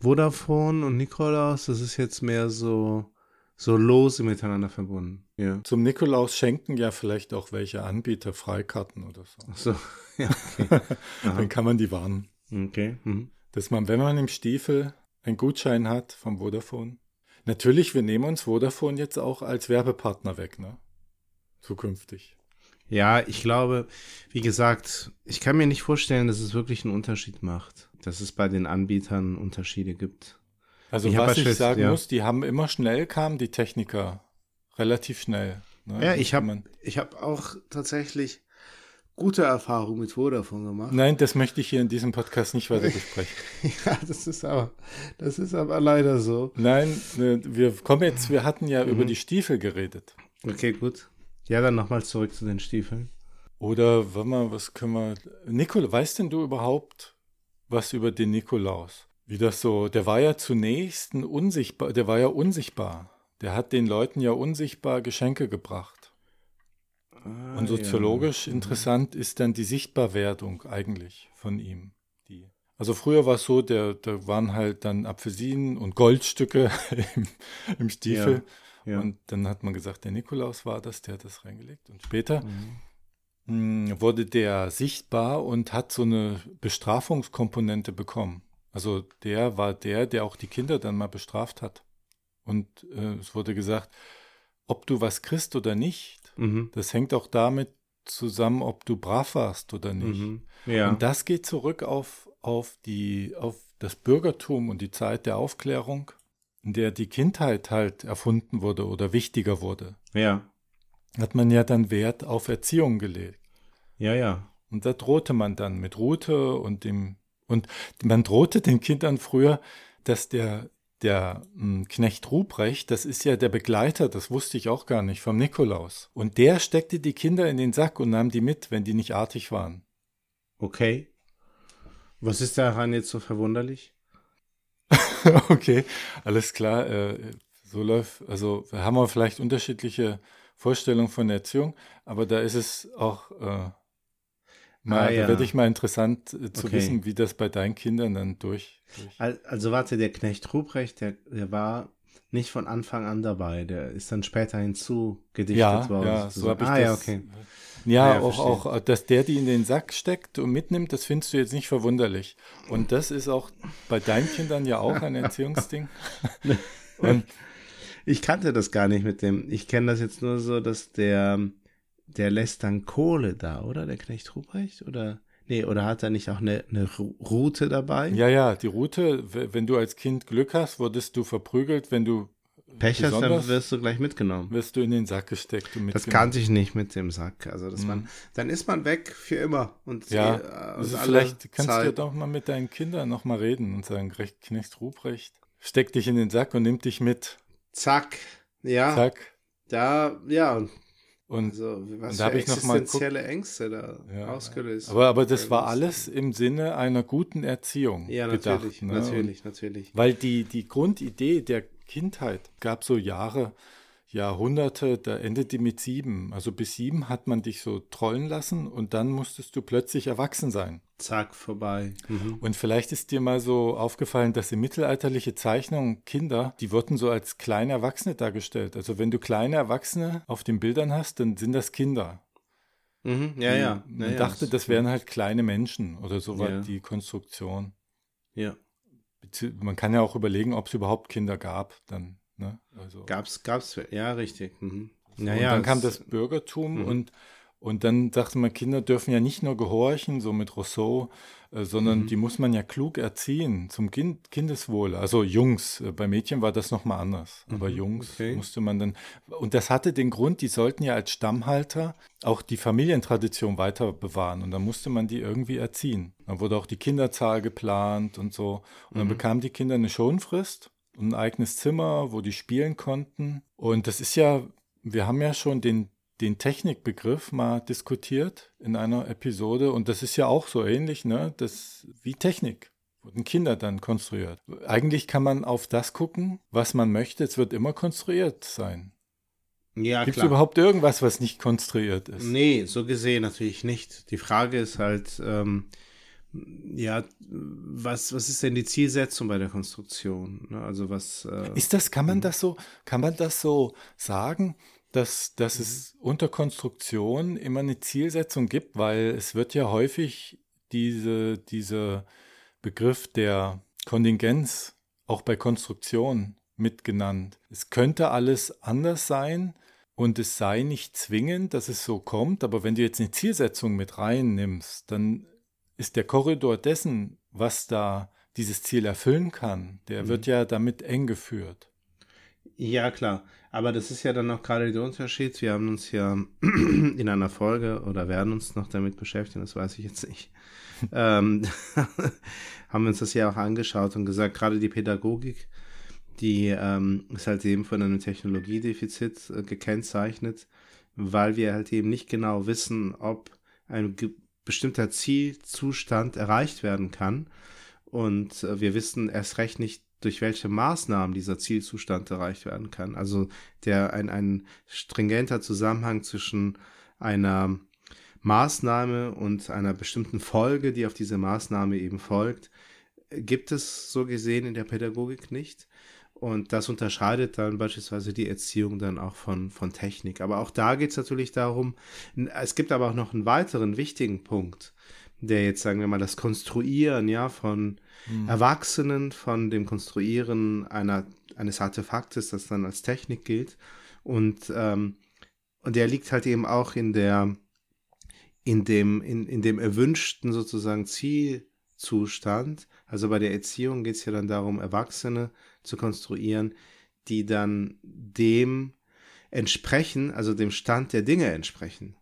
Vodafone und Nikolaus, das ist jetzt mehr so, so lose miteinander verbunden. Ja. Zum Nikolaus schenken ja vielleicht auch welche Anbieter Freikarten oder so. Ach so, ja, okay. Dann kann man die warnen. okay. Mhm. Dass man, wenn man im Stiefel einen Gutschein hat vom Vodafone. Natürlich, wir nehmen uns Vodafone jetzt auch als Werbepartner weg, ne? Zukünftig. Ja, ich glaube, wie gesagt, ich kann mir nicht vorstellen, dass es wirklich einen Unterschied macht. Dass es bei den Anbietern Unterschiede gibt. Also Ich was ich beispielsweise- sagen ja. muss, die haben immer schnell kamen die Techniker. Relativ schnell. Ne? Ja, ich Wenn habe ich hab auch tatsächlich gute Erfahrungen mit Vodafone gemacht. Nein, das möchte ich hier in diesem Podcast nicht weiter besprechen. Ja, das ist aber, das ist aber leider so. Nein, ne, wir kommen jetzt, wir hatten ja Mhm. über die Stiefel geredet. Okay, gut. Ja, dann nochmal zurück zu den Stiefeln. Oder, warte mal, was können wir. Nikol, weißt denn du überhaupt was über den Nikolaus? Wie das so, der war ja zunächst ein unsichtbar, der war ja unsichtbar. Der hat den Leuten ja unsichtbar Geschenke gebracht. Ah, Und soziologisch Mhm. interessant ist dann die Sichtbarwerdung eigentlich von ihm. Die. Also früher war es so, der, da waren halt dann Apfelsinen und Goldstücke im, im Stiefel. Ja. Und dann hat man gesagt, der Nikolaus war das, der hat das reingelegt. Und später Mhm. mh, wurde der sichtbar und hat so eine Bestrafungskomponente bekommen. Also der war der, der auch die Kinder dann mal bestraft hat. Und äh, es wurde gesagt, ob du was kriegst oder nicht, Mhm. das hängt auch damit zusammen, ob du brav warst oder nicht. Mhm. Ja. Und das geht zurück auf, auf, die, auf das Bürgertum und die Zeit der Aufklärung, in der die Kindheit halt erfunden wurde oder wichtiger wurde. ja. Hat man ja dann Wert auf Erziehung gelegt. Ja, ja. Und da drohte man dann mit Rute und dem, und man drohte den Kindern früher, dass der, der mh, Knecht Ruprecht, das ist ja der Begleiter, das wusste ich auch gar nicht, vom Nikolaus. Und der steckte die Kinder in den Sack und nahm die mit, wenn die nicht artig waren. Okay. Was ist daran jetzt so verwunderlich? okay, alles klar. Äh, so läuft, also haben wir vielleicht unterschiedliche Vorstellungen von Erziehung, aber da ist es auch äh, mal, Ah, ja. da werde ich mal interessant äh, zu Okay. wissen, wie das bei deinen Kindern dann durch. durch Al- Also warte, der Knecht Ruprecht, der, der war nicht von Anfang an dabei. Der ist dann später hinzugedichtet ja, worden. ja, so habe ich ah, das. ja, okay. Ja, ja, auch, verstehe. auch, dass der die in den Sack steckt und mitnimmt, das findest du jetzt nicht verwunderlich. Und das ist auch bei deinen Kindern ja auch ein Erziehungsding. Und Ich kannte das gar nicht mit dem. Ich kenne das jetzt nur so, dass der, der lässt dann Kohle da, oder? Der Knecht Ruprecht? Oder? Nee, oder hat er nicht auch eine, eine Route dabei? ja, ja, die Route, wenn du als Kind Glück hast, wurdest du verprügelt, wenn du Pech hast, dann wirst du gleich mitgenommen. wirst du in den Sack gesteckt und Das kannte ich nicht mit dem Sack. Also, dass man, dann ist man weg für immer. Und Ja, äh, also aus vielleicht kannst du Zeit. doch mal mit deinen Kindern noch mal reden und sagen, Knecht Ruprecht, steck dich in den Sack und nimm dich mit. Zack. Ja, Zack. da, ja. Und, Also, was und da habe ich noch mal geguckt, existenzielle Ängste da Ja, ausgelöst. aber, aber das war alles im Sinne einer guten Erziehung Ja, gedacht. natürlich, ne? Und- natürlich, natürlich. Weil die, die Grundidee der Kindheit gab so Jahre, Jahrhunderte, da endet die mit sieben. Also bis sieben hat man dich so trollen lassen und dann musstest du plötzlich erwachsen sein. Zack, vorbei. Mhm. Und vielleicht ist dir mal so aufgefallen, dass in mittelalterliche Zeichnungen Kinder, die wurden so als kleine Erwachsene dargestellt. Also wenn du kleine Erwachsene auf den Bildern hast, dann sind das Kinder. Mhm. Ja, ja. Man ja, ja. dachte, das wären halt kleine Menschen oder so war Ja. die Konstruktion. Ja. Man kann ja auch überlegen, ob es überhaupt Kinder gab dann. Ne? Also. Gab's, gab's, ja, richtig. Mhm. Ja, und ja, dann kam das Bürgertum Mhm. und, und dann dachte man, Kinder dürfen ja nicht nur gehorchen, so mit Rousseau, äh, sondern Mhm. die muss man ja klug erziehen zum kind, Kindeswohle. Also Jungs, äh, bei Mädchen war das nochmal anders, aber Jungs Mhm. okay. musste man dann, und das hatte den Grund, die sollten ja als Stammhalter auch die Familientradition weiter bewahren und dann musste man die irgendwie erziehen. Dann wurde auch die Kinderzahl geplant und so und Mhm. dann bekamen die Kinder eine Schonfrist ein eigenes Zimmer, wo die spielen konnten. Und das ist ja, wir haben ja schon den, den Technikbegriff mal diskutiert in einer Episode und das ist ja auch so ähnlich, ne? Das wie Technik. Wurden Kinder dann konstruiert. Eigentlich kann man auf das gucken, was man möchte. Es wird immer konstruiert sein. ja Gibt es überhaupt irgendwas, was nicht konstruiert ist? Nee, so gesehen natürlich nicht. Die Frage ist halt, ähm, ja, was, was ist denn die Zielsetzung bei der Konstruktion? Ne? Also was äh, Ist das, kann man das so, kann man das so sagen, dass, dass es unter Konstruktion immer eine Zielsetzung gibt, weil es wird ja häufig diese, dieser Begriff der Kontingenz auch bei Konstruktion mitgenannt. Es könnte alles anders sein und es sei nicht zwingend, dass es so kommt, aber wenn du jetzt eine Zielsetzung mit reinnimmst, dann ist der Korridor dessen, was da dieses Ziel erfüllen kann, der wird ja damit eng geführt. Ja, klar. Aber das ist ja dann auch gerade der Unterschied. Wir haben uns ja in einer Folge oder werden uns noch damit beschäftigen, das weiß ich jetzt nicht. ähm, haben wir uns das ja auch angeschaut und gesagt, gerade die Pädagogik, die ähm, ist halt eben von einem Technologiedefizit äh, gekennzeichnet, weil wir halt eben nicht genau wissen, ob ein bestimmter Zielzustand erreicht werden kann. Und äh, wir wissen erst recht nicht, durch welche Maßnahmen dieser Zielzustand erreicht werden kann. Also der ein, ein stringenter Zusammenhang zwischen einer Maßnahme und einer bestimmten Folge, die auf diese Maßnahme eben folgt, gibt es so gesehen in der Pädagogik nicht. Und das unterscheidet dann beispielsweise die Erziehung dann auch von, von Technik. Aber auch da geht es natürlich darum, es gibt aber auch noch einen weiteren wichtigen Punkt, der jetzt, sagen wir mal, das Konstruieren, ja, von Erwachsenen, von dem Konstruieren einer, eines Artefaktes, das dann als Technik gilt. Und, ähm, und der liegt halt eben auch in der, in dem, in, in dem erwünschten sozusagen Zielzustand. Also bei der Erziehung geht es ja dann darum, Erwachsene zu konstruieren, die dann dem entsprechen, also dem Stand der Dinge entsprechen.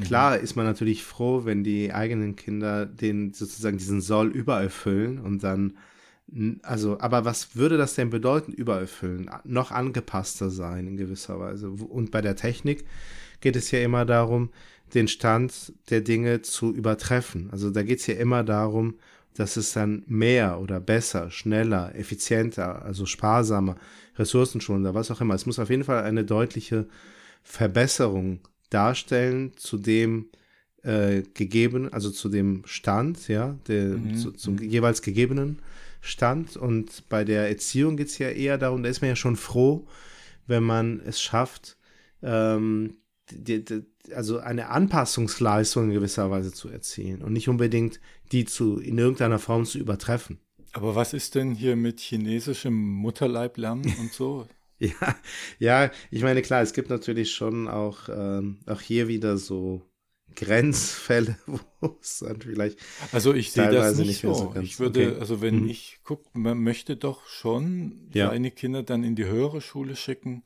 Klar ist man natürlich froh, wenn die eigenen Kinder den sozusagen diesen Soll übererfüllen und dann, also, aber was würde das denn bedeuten, übererfüllen? Noch angepasster sein in gewisser Weise. Und bei der Technik geht es ja immer darum, den Stand der Dinge zu übertreffen. Also da geht es ja immer darum, dass es dann mehr oder besser, schneller, effizienter, also sparsamer, ressourcenschonender, was auch immer. Es muss auf jeden Fall eine deutliche Verbesserung darstellen zu dem äh, gegeben, also zu dem Stand, ja, der, zu, zum jeweils gegebenen Stand. Und bei der Erziehung geht es ja eher darum, da ist man ja schon froh, wenn man es schafft, ähm, die, die, also eine Anpassungsleistung in gewisser Weise zu erzielen und nicht unbedingt die zu in irgendeiner Form zu übertreffen. Aber was ist denn hier mit chinesischem Mutterleib lernen und so? Ja, ja, ich meine, klar, es gibt natürlich schon auch, ähm, auch hier wieder so Grenzfälle, wo es dann vielleicht. Also ich sehe das nicht, nicht so. so ich würde, Okay. also wenn Mhm. ich gucke, man möchte doch schon Ja. seine Kinder dann in die höhere Schule schicken.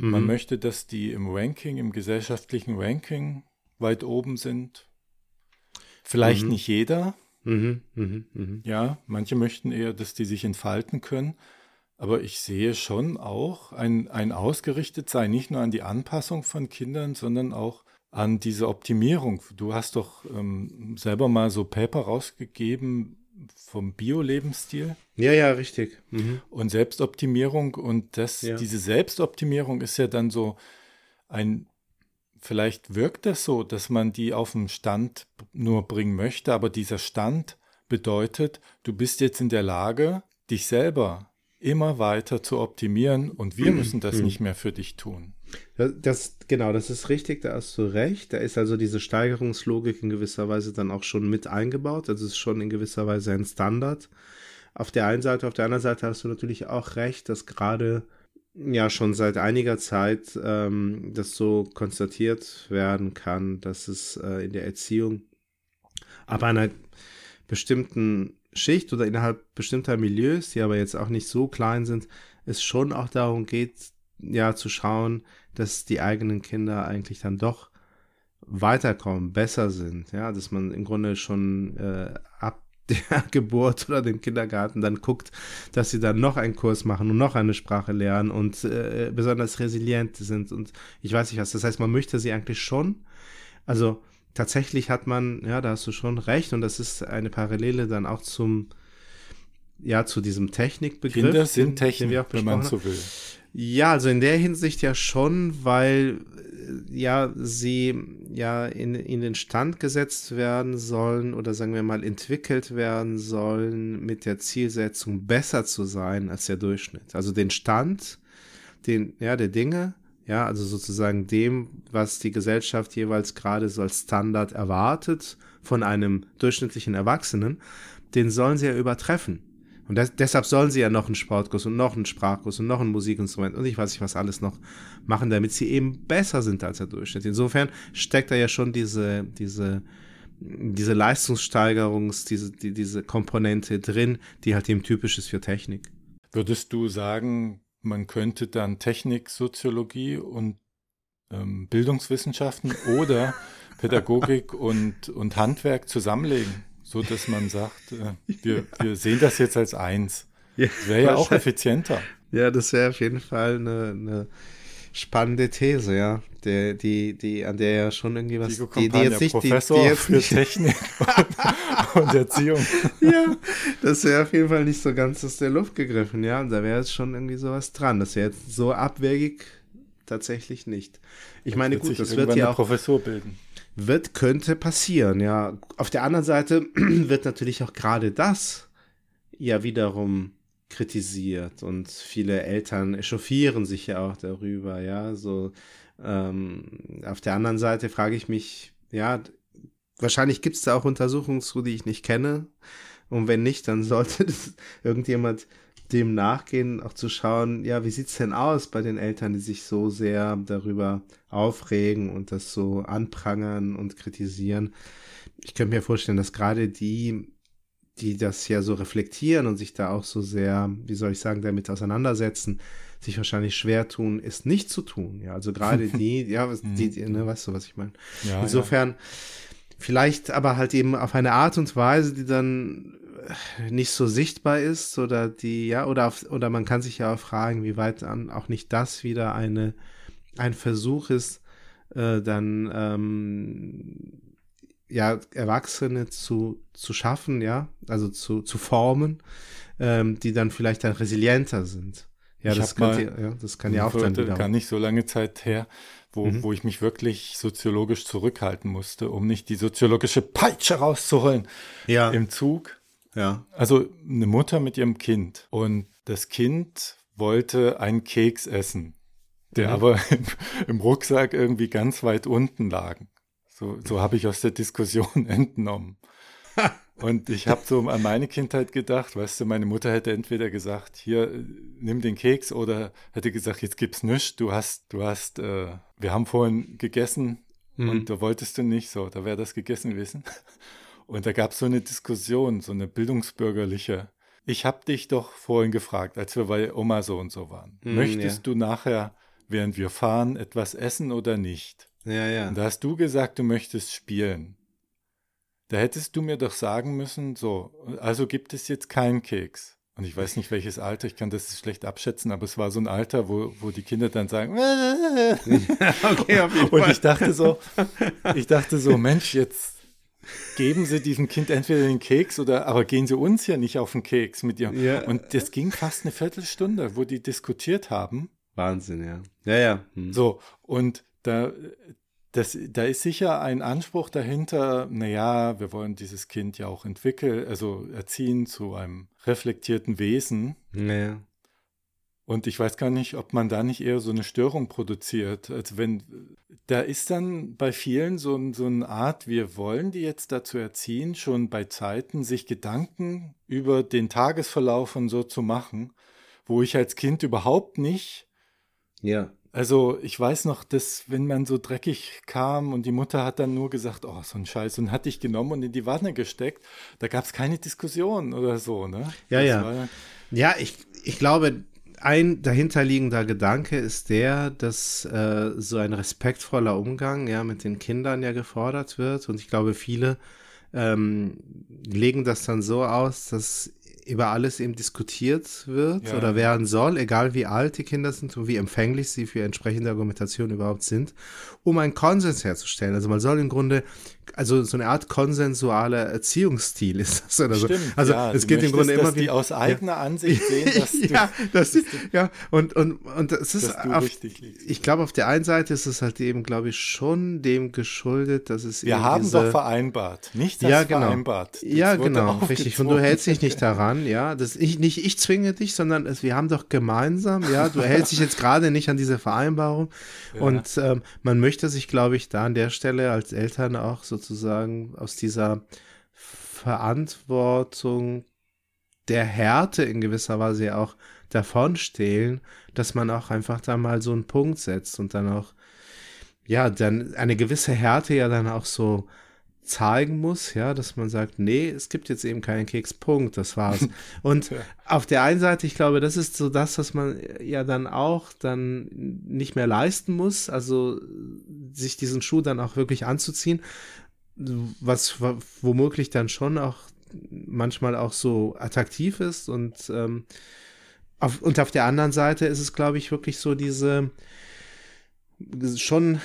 Man Mhm. möchte, dass die im Ranking, im gesellschaftlichen Ranking weit oben sind. Vielleicht Mhm. nicht jeder, Mhm, mhm, mhm. ja. Manche möchten eher, dass die sich entfalten können. Aber ich sehe schon auch ein, ein Ausgerichtetsein nicht nur an die Anpassung von Kindern, sondern auch an diese Optimierung. Du hast doch ähm, selber mal so Paper rausgegeben vom Bio-Lebensstil Ja, ja, richtig. Mhm. und Selbstoptimierung. Und das, Ja. diese Selbstoptimierung ist ja dann so ein, vielleicht wirkt das so, dass man die auf den Stand nur bringen möchte, aber dieser Stand bedeutet, du bist jetzt in der Lage, dich selber immer weiter zu optimieren und wir müssen das nicht mehr für dich tun. Das, das, genau, das ist richtig, da hast du recht. Da ist also diese Steigerungslogik in gewisser Weise dann auch schon mit eingebaut. Das ist schon in gewisser Weise ein Standard. Auf der einen Seite, auf der anderen Seite hast du natürlich auch recht, dass gerade ja schon seit einiger Zeit ähm, das so konstatiert werden kann, dass es äh, in der Erziehung ab einer bestimmten Schicht oder innerhalb bestimmter Milieus, die aber jetzt auch nicht so klein sind, es schon auch darum geht, ja, zu schauen, dass die eigenen Kinder eigentlich dann doch weiterkommen, besser sind, ja, dass man im Grunde schon äh, ab der Geburt oder dem Kindergarten dann guckt, dass sie dann noch einen Kurs machen und noch eine Sprache lernen und äh, besonders resilient sind und ich weiß nicht was. Das heißt, man möchte sie eigentlich schon, also tatsächlich hat man, ja, da hast du schon recht und das ist eine Parallele dann auch zum, ja, zu diesem Technikbegriff. Kinder sind Technik, wenn man so will. Ja, also in der Hinsicht ja schon, weil äh, ja sie ja in, in den Stand gesetzt werden sollen oder sagen wir mal entwickelt werden sollen mit der Zielsetzung besser zu sein als der Durchschnitt. Also den Stand, den ja der Dinge, ja, also sozusagen dem, was die Gesellschaft jeweils gerade so als Standard erwartet von einem durchschnittlichen Erwachsenen, den sollen sie ja übertreffen. Und das, deshalb sollen sie ja noch einen Sportkurs und noch einen Sprachkurs und noch ein Musikinstrument und ich weiß nicht was alles noch machen, damit sie eben besser sind als der Durchschnitt. Insofern steckt da ja schon diese, diese, diese Leistungssteigerungs, diese, die, diese Komponente drin, die halt eben typisch ist für Technik. Würdest du sagen, man könnte dann Technik, Soziologie und ähm, Bildungswissenschaften oder Pädagogik und, und Handwerk zusammenlegen, so dass man sagt, äh, wir, wir sehen das jetzt als eins. Ja, Das wäre ja auch effizienter. Ja, das wäre auf jeden Fall eine, eine spannende These, ja. Der, die, die, an der ja schon irgendwie was, Diego die, die jetzt nicht, die, die Professor jetzt für nicht, Technik und, und Erziehung. ja, das wäre auf jeden Fall nicht so ganz aus der Luft gegriffen, ja. Und da wäre jetzt schon irgendwie sowas dran. Das wäre jetzt so abwegig tatsächlich nicht. Ich meine, Wird gut, das wird ja auch, Professur bilden. wird, könnte passieren, ja. Auf der anderen Seite wird natürlich auch gerade das ja wiederum kritisiert und viele Eltern echauffieren sich ja auch darüber, ja, so ähm, auf der anderen Seite frage ich mich, ja, wahrscheinlich gibt es da auch Untersuchungen zu, die ich nicht kenne und wenn nicht, dann sollte das irgendjemand dem nachgehen, auch zu schauen, ja, wie sieht's denn aus bei den Eltern, die sich so sehr darüber aufregen und das so anprangern und kritisieren. Ich könnte mir vorstellen, dass gerade die, die das ja so reflektieren und sich da auch so sehr, wie soll ich sagen, damit auseinandersetzen, sich wahrscheinlich schwer tun, es nicht zu tun. Ja, also gerade die, ja, was- die, die ne, weißt du, was ich meine? Ja, Insofern, vielleicht aber halt eben auf eine Art und Weise, die dann äh, nicht so sichtbar ist oder die, ja, oder auf, oder man kann sich ja auch fragen, wie weit dann auch nicht das wieder eine, ein Versuch ist, äh, dann ähm, ja, Erwachsene zu, zu schaffen, ja, also zu, zu formen, ähm, die dann vielleicht dann resilienter sind. Ja, Ich das, mal- ja, das kann ja auch dann Vor wieder. gar nicht so lange Zeit her, wo, Mhm. wo ich mich wirklich soziologisch zurückhalten musste, um nicht die soziologische Peitsche rauszuholen ja, im Zug. ja. Also eine Mutter mit ihrem Kind und das Kind wollte einen Keks essen, der Mhm. aber im, im Rucksack irgendwie ganz weit unten lag. So, so habe ich aus der Diskussion entnommen. Und ich habe so an meine Kindheit gedacht, weißt du, meine Mutter hätte entweder gesagt, hier, nimm den Keks oder hätte gesagt, jetzt gibt's nichts, du hast, du hast, äh, wir haben vorhin gegessen Mhm. und da wolltest du nicht so, da wäre das gegessen gewesen. Und da gab es so eine Diskussion, so eine bildungsbürgerliche. Ich habe dich doch vorhin gefragt, als wir bei Oma so und so waren. Mhm, Möchtest ja. du nachher, während wir fahren, etwas essen oder nicht? Ja, ja. Und da hast du gesagt, du möchtest spielen. Da hättest du mir doch sagen müssen, so, also gibt es jetzt keinen Keks. Und ich weiß nicht, welches Alter, ich kann das schlecht abschätzen, aber es war so ein Alter, wo, wo die Kinder dann sagen, Okay, auf jeden und ich dachte so, ich dachte so, Mensch, jetzt geben Sie diesem Kind entweder den Keks oder, aber gehen Sie uns ja nicht auf den Keks mit ihr. Ja. Und das ging fast eine Viertelstunde, wo die diskutiert haben. Wahnsinn, ja. Ja, ja. Hm. So, und da, das, da ist sicher ein Anspruch dahinter, naja, wir wollen dieses Kind ja auch entwickeln, also erziehen zu einem reflektierten Wesen. Ja. Und ich weiß gar nicht, ob man da nicht eher so eine Störung produziert. Also wenn, da ist dann bei vielen so, so eine Art, wir wollen die jetzt dazu erziehen, schon bei Zeiten sich Gedanken über den Tagesverlauf und so zu machen, wo ich als Kind überhaupt nicht ja. Also ich weiß noch, dass wenn man so dreckig kam und die Mutter hat dann nur gesagt, oh, so ein Scheiß und hat dich genommen und in die Wanne gesteckt, da gab es keine Diskussion oder so, ne? Ja, Das ja. Ja, ich, ich glaube, ein dahinterliegender Gedanke ist der, dass äh, so ein respektvoller Umgang ja mit den Kindern ja gefordert wird. Und ich glaube, viele ähm, legen das dann so aus, dass über alles eben diskutiert wird Ja. oder werden soll, egal wie alt die Kinder sind und wie empfänglich sie für entsprechende Argumentation überhaupt sind, um einen Konsens herzustellen. Also man soll im Grunde, also so eine Art konsensualer Erziehungsstil ist das oder so. Stimmt, Also ja, es du geht im Grunde immer dass die wieder aus eigener Ansicht sehen, dass du, ja, das, ja, und, und, und es ist dass du auf, ich glaube, auf der einen Seite ist es halt eben, glaube ich, schon dem geschuldet, dass es Wir haben diese, doch vereinbart, nicht das ja, genau. vereinbart. Das Ja, genau, richtig. Und du hältst dich nicht daran, ja. Das ich nicht, ich zwinge dich, sondern es, wir haben doch gemeinsam, ja. Du hältst dich jetzt gerade nicht an diese Vereinbarung. Und ähm, man möchte sich, glaube ich, da an der Stelle als Eltern auch sozusagen aus dieser Verantwortung der Härte in gewisser Weise ja auch davonstehlen, dass man auch einfach da mal so einen Punkt setzt und dann auch, ja, dann eine gewisse Härte ja dann auch so zeigen muss, ja, dass man sagt, nee, es gibt jetzt eben keinen Kekspunkt, das war's. Und auf der einen Seite, ich glaube, das ist so das, was man ja dann auch dann nicht mehr leisten muss, also sich diesen Schuh dann auch wirklich anzuziehen, was womöglich dann schon auch manchmal auch so attraktiv ist und ähm, auf, und auf der anderen Seite ist es, glaube ich, wirklich so diese schon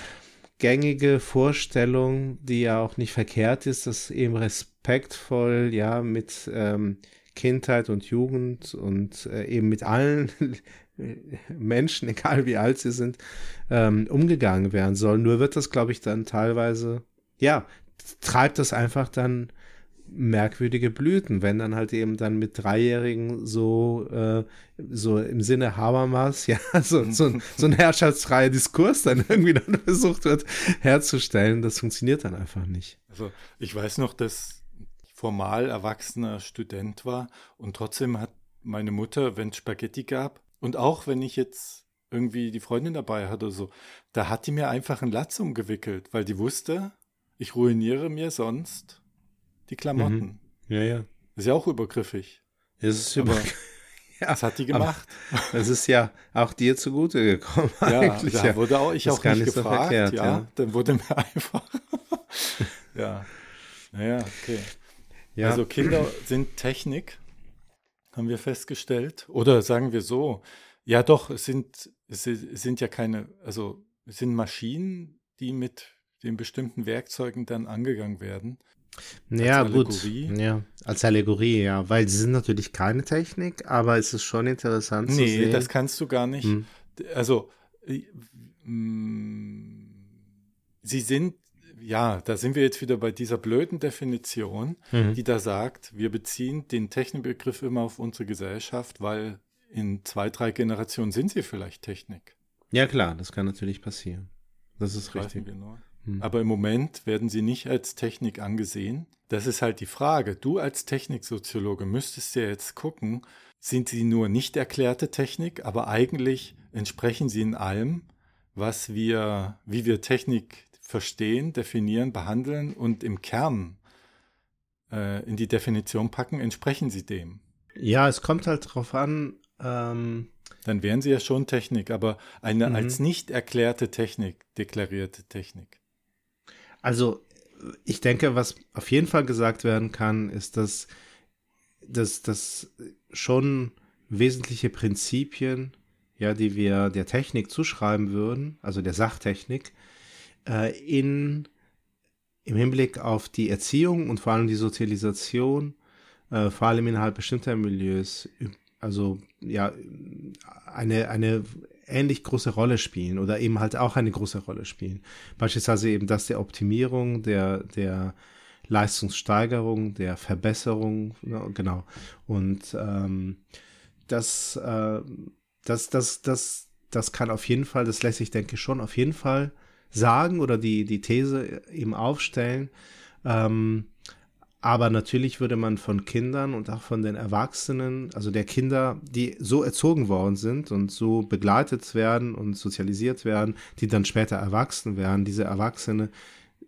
gängige Vorstellung, die ja auch nicht verkehrt ist, dass eben respektvoll, ja, mit ähm, Kindheit und Jugend und äh, eben mit allen Menschen, egal wie alt sie sind, ähm, umgegangen werden soll. Nur wird das, glaube ich, dann teilweise, ja, treibt das einfach dann merkwürdige Blüten, wenn dann halt eben dann mit Dreijährigen so, äh, so im Sinne Habermas, ja, so, so, ein- so ein herrschaftsfreier Diskurs dann irgendwie dann versucht wird herzustellen, das funktioniert dann einfach nicht. Also ich weiß noch, dass ich formal erwachsener Student war und trotzdem hat meine Mutter, wenn es Spaghetti gab und auch wenn ich jetzt irgendwie die Freundin dabei hatte oder so, da hat die mir einfach einen Latz umgewickelt, weil die wusste, ich ruiniere mir sonst die Klamotten. Ja, ja. Das ist ja auch übergriffig. Es ist über, ja, Das hat die gemacht. es ist ja auch dir zugute gekommen Ja, eigentlich. da wurde auch ich Ist auch gar nicht nicht so gefragt. verkehrt, ja, ja. dann wurde mir einfach. ja. Naja, okay. ja. Also Kinder sind Technik, haben wir festgestellt. Oder sagen wir so, ja doch, es sind, es sind ja keine, also es sind Maschinen, die mit den bestimmten Werkzeugen dann angegangen werden. Ja, als gut. Allegorie. Ja, als Allegorie, ja. Weil sie sind natürlich keine Technik, aber es ist schon interessant zu Nee, sehen. das kannst du gar nicht. Hm. Also, sie sind, ja, da sind wir jetzt wieder bei dieser blöden Definition, Mhm. die da sagt, wir beziehen den Technikbegriff immer auf unsere Gesellschaft, weil in zwei, drei Generationen sind sie vielleicht Technik. Ja, klar, das kann natürlich passieren. Das ist richtig. nur. Hm. Aber im Moment werden sie nicht als Technik angesehen. Das ist halt die Frage. Du als Techniksoziologe müsstest ja jetzt gucken, sind sie nur nicht erklärte Technik, aber eigentlich entsprechen sie in allem, was wir, wie wir Technik verstehen, definieren, behandeln und im Kern äh, in die Definition packen, entsprechen sie dem. Ja, es kommt halt drauf an, ähm, Dann wären sie ja schon Technik, aber eine Mhm. als nicht erklärte Technik, deklarierte Technik. Also, ich denke, was auf jeden Fall gesagt werden kann, ist, dass dass das schon wesentliche Prinzipien, ja, die wir der Technik zuschreiben würden, also der Sachtechnik, äh, in, im Hinblick auf die Erziehung und vor allem die Sozialisation, äh, vor allem innerhalb bestimmter Milieus, also ja, eine, eine ähnlich große Rolle spielen oder eben halt auch eine große Rolle spielen. Beispielsweise eben das der Optimierung, der, der Leistungssteigerung, der Verbesserung, genau. Und ähm, das, äh, das, das, das, das kann auf jeden Fall, das lässt sich, denke ich, schon auf jeden Fall sagen oder die, die These eben aufstellen. Ähm, aber natürlich würde man von Kindern und auch von den Erwachsenen, also der Kinder, die so erzogen worden sind und so begleitet werden und sozialisiert werden, die dann später erwachsen werden, diese Erwachsene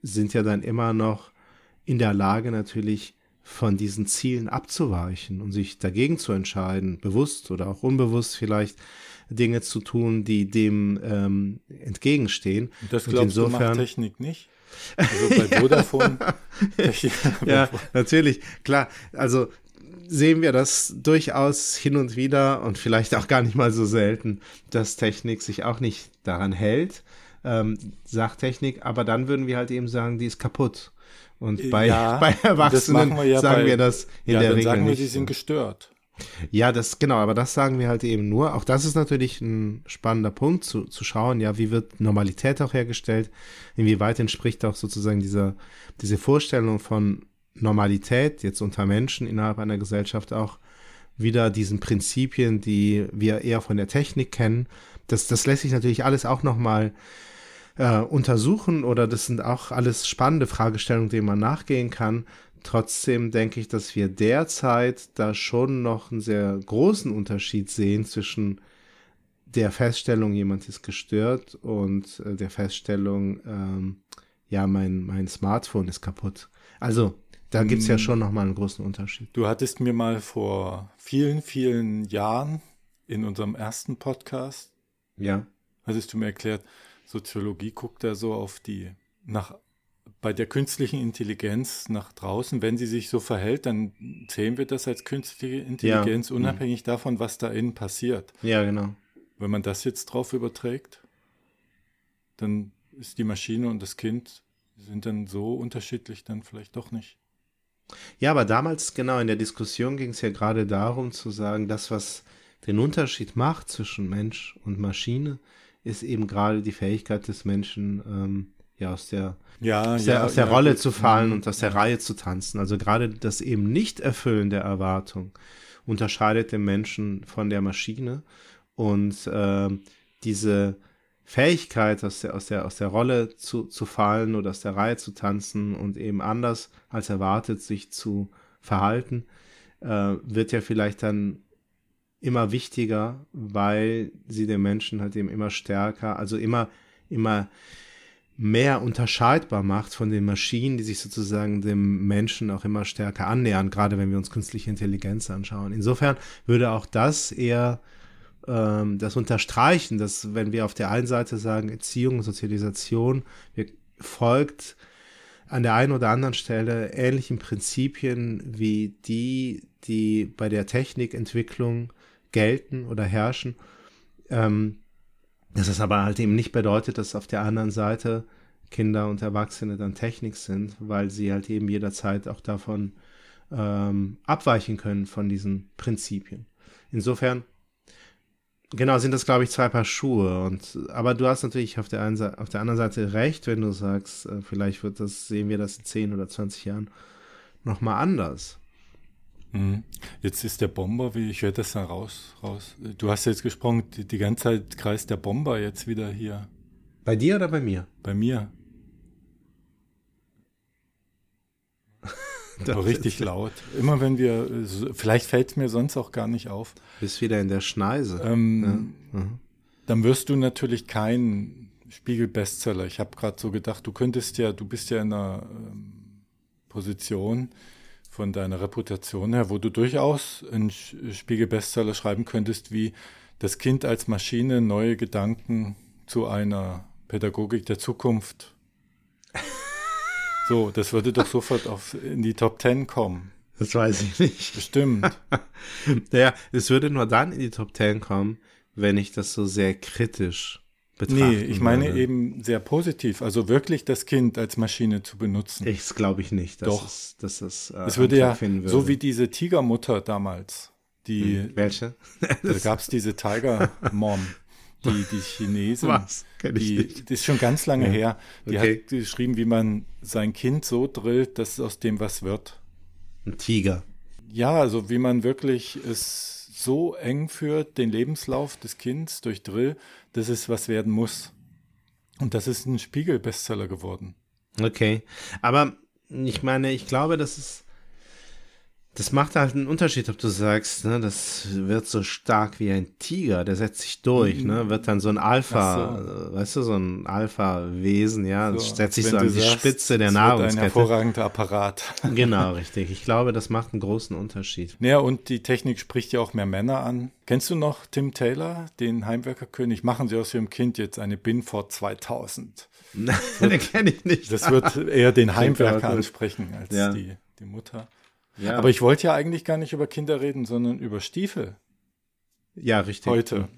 sind ja dann immer noch in der Lage natürlich von diesen Zielen abzuweichen und sich dagegen zu entscheiden, bewusst oder auch unbewusst vielleicht Dinge zu tun, die dem ähm, entgegenstehen. Das glaubst du macht Technik nicht? Also bei Vodafone. ja, natürlich, klar. Also sehen wir das durchaus hin und wieder und vielleicht auch gar nicht mal so selten, dass Technik sich auch nicht daran hält, ähm, Sachtechnik, aber dann würden wir halt eben sagen, die ist kaputt. Und bei, Ja, bei Erwachsenen wir ja sagen bei- wir das in ja, der dann Regel sagen wir, nicht. sie sind gestört. Ja, das genau, aber das sagen wir halt eben nur. Auch das ist natürlich ein spannender Punkt zu, zu schauen, ja, wie wird Normalität auch hergestellt? Inwieweit entspricht auch sozusagen dieser, diese Vorstellung von Normalität jetzt unter Menschen innerhalb einer Gesellschaft auch wieder diesen Prinzipien, die wir eher von der Technik kennen. Das, das lässt sich natürlich alles auch nochmal äh, untersuchen oder das sind auch alles spannende Fragestellungen, denen man nachgehen kann. Trotzdem denke ich, dass wir derzeit da schon noch einen sehr großen Unterschied sehen zwischen der Feststellung, jemand ist gestört und äh, der Feststellung, ähm, ja, mein, mein Smartphone ist kaputt. Also, da gibt's ja schon noch mal einen großen Unterschied. Du hattest mir mal vor vielen, vielen Jahren in unserem ersten Podcast, Ja. hattest du mir erklärt, Soziologie guckt da so auf die, nach, bei der künstlichen Intelligenz nach draußen, wenn sie sich so verhält, dann sehen wir das als künstliche Intelligenz, Mhm. unabhängig davon, was da innen passiert. Ja, genau. Wenn man das jetzt drauf überträgt, dann ist die Maschine und das Kind sind dann so unterschiedlich dann vielleicht doch nicht. Ja, aber damals, genau, in der Diskussion ging es ja gerade darum zu sagen, das, was den Unterschied macht zwischen Mensch und Maschine, ist eben gerade die Fähigkeit des Menschen, ähm, ja, aus der, Ja, aus der, ja, aus der ja, Rolle zu fallen Mhm. und aus der Reihe zu tanzen. Also gerade das eben Nicht-Erfüllen der Erwartung unterscheidet den Menschen von der Maschine und ähm, diese Fähigkeit, aus der, aus der, aus der Rolle zu, zu fallen oder aus der Reihe zu tanzen und eben anders als erwartet sich zu verhalten, äh, wird ja vielleicht dann immer wichtiger, weil sie den Menschen halt eben immer stärker, also immer, immer mehr unterscheidbar macht von den Maschinen, die sich sozusagen dem Menschen auch immer stärker annähern, gerade wenn wir uns künstliche Intelligenz anschauen. Insofern würde auch das eher ähm, das unterstreichen, dass wenn wir auf der einen Seite sagen, Erziehung, Sozialisation, wir, folgt an der einen oder anderen Stelle ähnlichen Prinzipien wie die, die bei der Technikentwicklung gelten oder herrschen. Ähm, dass es aber halt eben nicht bedeutet, dass auf der anderen Seite Kinder und Erwachsene dann Technik sind, weil sie halt eben jederzeit auch davon ähm, abweichen können von diesen Prinzipien. Insofern, genau, sind das, glaube ich, zwei Paar Schuhe. Und, aber du hast natürlich auf der, einen, auf der anderen Seite recht, wenn du sagst, äh, vielleicht wird das, sehen wir das in 10 oder 20 Jahren nochmal anders. Mhm. Jetzt ist der Bomber, wie ich werde das dann raus, raus. Du hast jetzt gesprochen, die, die ganze Zeit kreist der Bomber jetzt wieder hier Bei dir oder bei mir? bei mir. Richtig laut. Immer wenn wir, vielleicht fällt es mir sonst auch gar nicht auf. Bist wieder in der Schneise. Ähm, Ja. Mhm. Dann wirst du natürlich kein Spiegel-Bestseller. Ich habe gerade so gedacht, du könntest ja, du bist ja in einer ähm, Position von deiner Reputation her, wo du durchaus einen Spiegel-Bestseller schreiben könntest, wie das Kind als Maschine neue Gedanken zu einer Pädagogik der Zukunft. So, das würde doch sofort auf, in die Top Ten kommen. Das weiß ich nicht. Bestimmt. Naja, es würde nur dann in die Top 10 kommen, wenn ich das so sehr kritisch betrachten Nee, ich meine würde. eben sehr positiv. Also wirklich das Kind als Maschine zu benutzen. Ich glaube ich nicht, dass Doch. es, dass es, äh, Es würde ja, finden so würde. wie diese Tigermutter damals, die, Hm, Welche? da gab es diese Tiger Mom, die, die Chinesin. Was? Kenn ich Die, nicht. das ist schon ganz lange Ja. her. Die Okay. hat geschrieben, wie man sein Kind so drillt, dass aus dem was wird. Ein Tiger. Ja, also wie man wirklich es so eng führt, den Lebenslauf des Kindes durch Drill, dass es was werden muss. Und das ist ein Spiegel-Bestseller geworden. Okay. Aber ich meine, ich glaube, das ist. Das macht halt einen Unterschied, ob du sagst, ne, das wird so stark wie ein Tiger, der setzt sich durch, ne, wird dann so ein Alpha, äh, weißt du, so ein Alpha-Wesen, ja, So, setzt sich so an die sagst, Spitze der wird Ein Nahrungskette. hervorragender Apparat. Genau, richtig. Ich glaube, das macht einen großen Unterschied. Ja, und die Technik spricht ja auch mehr Männer an. Kennst du noch Tim Taylor, den Heimwerkerkönig? Machen Sie aus Ihrem Kind jetzt eine Binford 2000. den kenne ich nicht. Das wird eher den Heimwerker ansprechen als Ja. die, die Mutter. Ja. Aber ich wollte ja eigentlich gar nicht über Kinder reden, sondern über Stiefel ja, richtig. heute.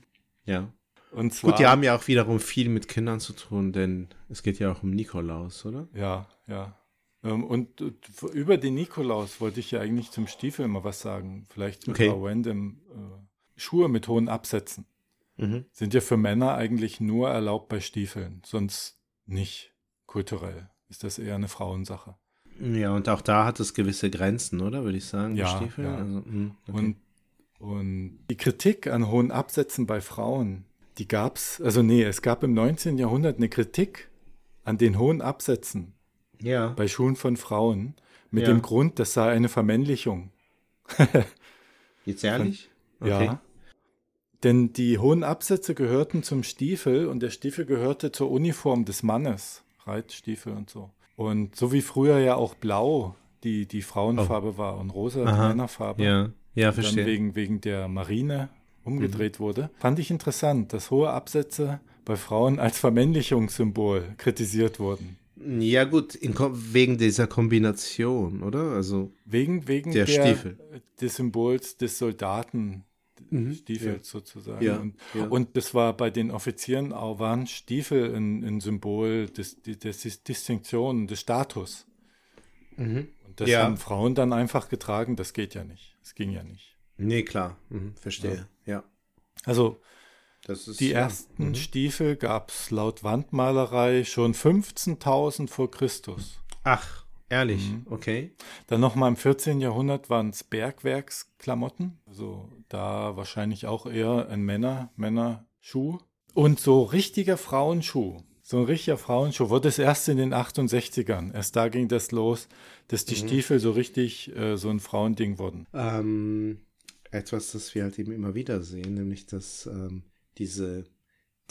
Ja. Und zwar, Gut, die haben ja auch wiederum viel mit Kindern zu tun, denn es geht ja auch um Nikolaus, oder? Ja, ja. Ähm, Und äh, über den Nikolaus wollte ich ja eigentlich zum Stiefel mal was sagen. Vielleicht Okay. über random äh, Schuhe mit hohen Absätzen. Mhm. Sind ja für Männer eigentlich nur erlaubt bei Stiefeln, sonst nicht kulturell. Ist das eher eine Frauensache. Ja, und auch da hat es gewisse Grenzen, oder? Würde ich sagen, die Ja, Stiefel. ja. Also, mh, okay. Und, und die Kritik an hohen Absätzen bei Frauen, die gab's, also nee, es gab im 19. Jahrhundert eine Kritik an den hohen Absätzen ja. bei Schuhen von Frauen mit Ja. dem Grund, das sei eine Vermännlichung. Jetzt ehrlich? Ja. Denn die hohen Absätze gehörten zum Stiefel und der Stiefel gehörte zur Uniform des Mannes. Reitstiefel und so. Und so wie früher ja auch blau die, die Frauenfarbe war und rosa die Aha. Männerfarbe. Ja, ja, dann verstehe. wegen, wegen der Marine umgedreht wurde, fand ich interessant, dass hohe Absätze bei Frauen als Vermännlichungssymbol kritisiert wurden. Ja, gut, wegen dieser Kombination, oder? Also, Wegen, wegen Der Stiefel. des Symbols des Soldaten, Mhm, Stiefels sozusagen. Ja, und, ja. und das war bei den Offizieren auch, waren Stiefel ein, ein Symbol des, des, des Distinktion, des Status. Und das Mhm. Ja. haben Frauen dann einfach getragen, das geht ja nicht. Das ging ja nicht. nee, klar, mhm, verstehe. Ja. Also ist Die ja. ersten Stiefel gab es laut Wandmalerei schon 15.000 vor Christus. Ach, ehrlich, Mhm. okay. Dann nochmal im 14. Jahrhundert waren es Bergwerksklamotten. Also da wahrscheinlich auch eher ein Männer, Männerschuh. Und so richtiger Frauenschuh. So ein richtiger Frauenschuh wurde es erst in den 68ern. Erst da ging das los, dass die Stiefel so richtig äh, so ein Frauending wurden. Ähm, etwas, das wir halt eben immer wieder sehen, nämlich dass ähm, diese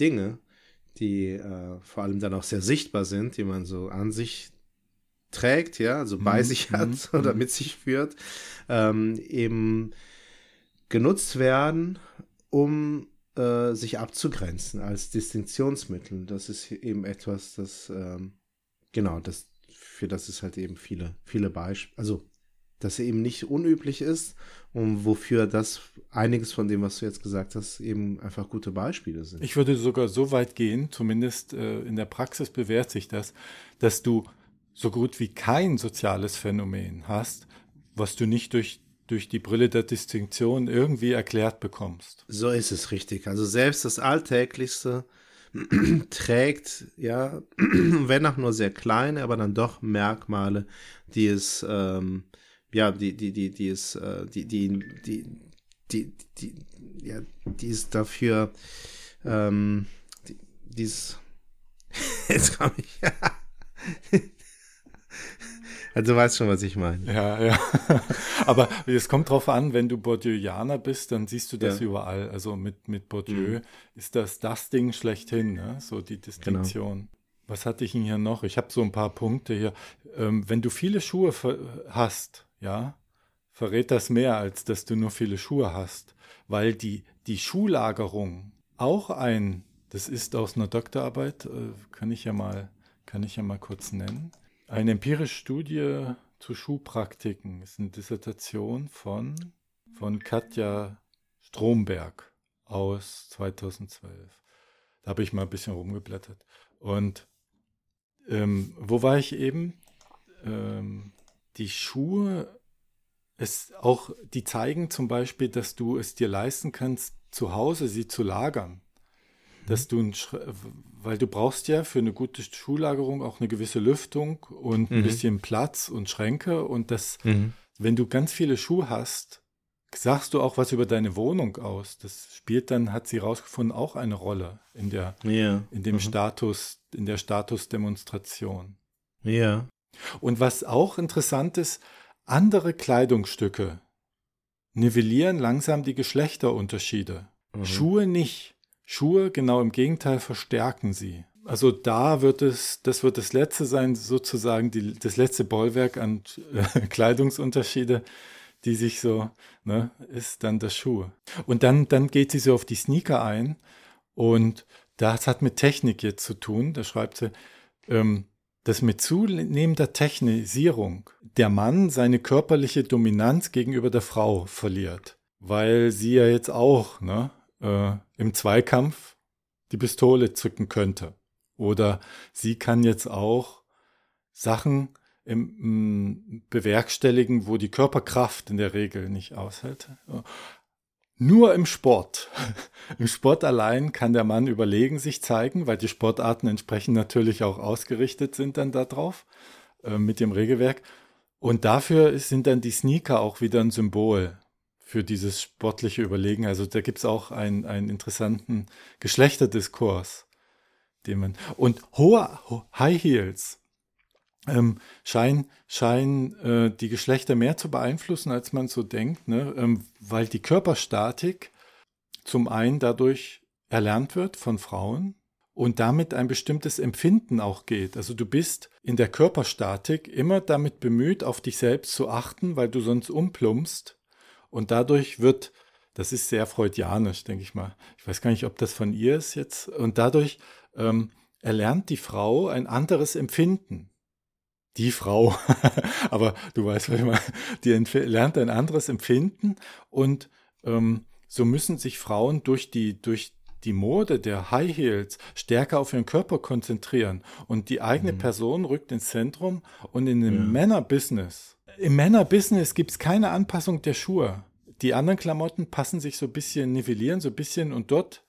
Dinge, die äh, vor allem dann auch sehr sichtbar sind, die man so an sich trägt, ja, also bei Mhm, sich hat mhm, oder mhm. mit sich führt, ähm, eben genutzt werden, um äh, sich abzugrenzen als Distinktionsmittel. Das ist eben etwas, das ähm, genau, das für das es halt eben viele, viele Beispiele, also dass eben nicht unüblich ist und wofür das einiges von dem, was du jetzt gesagt hast, eben einfach gute Beispiele sind. Ich würde sogar so weit gehen, zumindest äh, in der Praxis bewährt sich das, dass du so gut wie kein soziales Phänomen hast, was du nicht durch, durch die Brille der Distinktion irgendwie erklärt bekommst. so ist es richtig. Also selbst das Alltäglichste trägt, ja, wenn auch nur sehr kleine, aber dann doch Merkmale, die es, ähm, ja, die, die, die, die es, äh, die, die, die, die, die, ja, die es dafür, ähm, die, dies, jetzt komme ich, also du weißt schon, was ich meine. Ja, ja. Aber es kommt drauf an, wenn du Bourdieuianer bist, dann siehst du das Ja. überall. Also mit, mit Bourdieu Mhm. ist das das Ding schlechthin, ne? so die Distinktion. Was hatte ich denn hier noch? Ich habe so ein paar Punkte hier. Ähm, wenn du viele Schuhe hast, ja, verrät das mehr, als dass du nur viele Schuhe hast. Weil die, die Schuhlagerung auch ein, das ist aus einer Doktorarbeit, äh, kann ich ja mal, kann ich ja mal kurz nennen. Eine empirische Studie zu Schuhpraktiken. Ist eine Dissertation von, von Katja Stromberg aus 2012. Da habe ich mal ein bisschen rumgeblättert. Und ähm, wo war ich eben? Ähm, die Schuhe, es auch, die zeigen zum Beispiel, dass du es dir leisten kannst, zu Hause sie zu lagern. Dass du ein, weil du brauchst ja für eine gute Schuhlagerung auch eine gewisse Lüftung und ein Mhm. bisschen Platz und Schränke und das, Mhm. wenn du ganz viele Schuhe hast, sagst du auch was über deine Wohnung aus. Das spielt dann, hat sie rausgefunden, auch eine Rolle in der, Ja. in dem Mhm. Status, in der Statusdemonstration. Ja. Und was auch interessant ist, andere Kleidungsstücke nivellieren langsam die Geschlechterunterschiede. Mhm. Schuhe nicht. Schuhe genau im Gegenteil verstärken sie. Also da wird es, das wird das letzte sein, sozusagen die, das letzte Bollwerk an äh, Kleidungsunterschiede, die sich so, ne, ist dann das Schuh. Und dann, dann geht sie so auf die Sneaker ein und das hat mit Technik jetzt zu tun. Da schreibt sie, ähm, dass mit zunehmender Technisierung der Mann seine körperliche Dominanz gegenüber der Frau verliert, weil sie ja jetzt auch ne, äh, im Zweikampf die Pistole zücken könnte. Oder sie kann jetzt auch Sachen im, m, bewerkstelligen, wo die Körperkraft in der Regel nicht aushält. Nur im Sport. Im Sport allein kann der Mann überlegen sich zeigen, weil die Sportarten entsprechend natürlich auch ausgerichtet sind dann darauf äh, mit dem Regelwerk. Und dafür sind dann die Sneaker auch wieder ein Symbol für dieses sportliche Überlegen. Also da gibt es auch einen, einen interessanten Geschlechterdiskurs, den man. Und hohe ho- High Heels ähm, scheinen, scheinen äh, die Geschlechter mehr zu beeinflussen, als man so denkt, ne? ähm, weil die Körperstatik zum einen dadurch erlernt wird von Frauen und damit ein bestimmtes Empfinden auch geht. Also du bist in der Körperstatik immer damit bemüht, auf dich selbst zu achten, weil du sonst umplumpst und dadurch wird, das ist sehr freudianisch, denke ich mal. Ich weiß gar nicht, ob das von ihr ist jetzt. Und dadurch ähm, erlernt die Frau ein anderes Empfinden die Frau, aber du weißt, was ich meine, die lernt ein anderes Empfinden und ähm, so müssen sich Frauen durch die, durch die Mode der High Heels stärker auf ihren Körper konzentrieren und die eigene Person rückt ins Zentrum und in dem Ja. Männerbusiness, im Männerbusiness gibt es keine Anpassung der Schuhe. Die anderen Klamotten passen sich so ein bisschen, nivellieren so ein bisschen und dort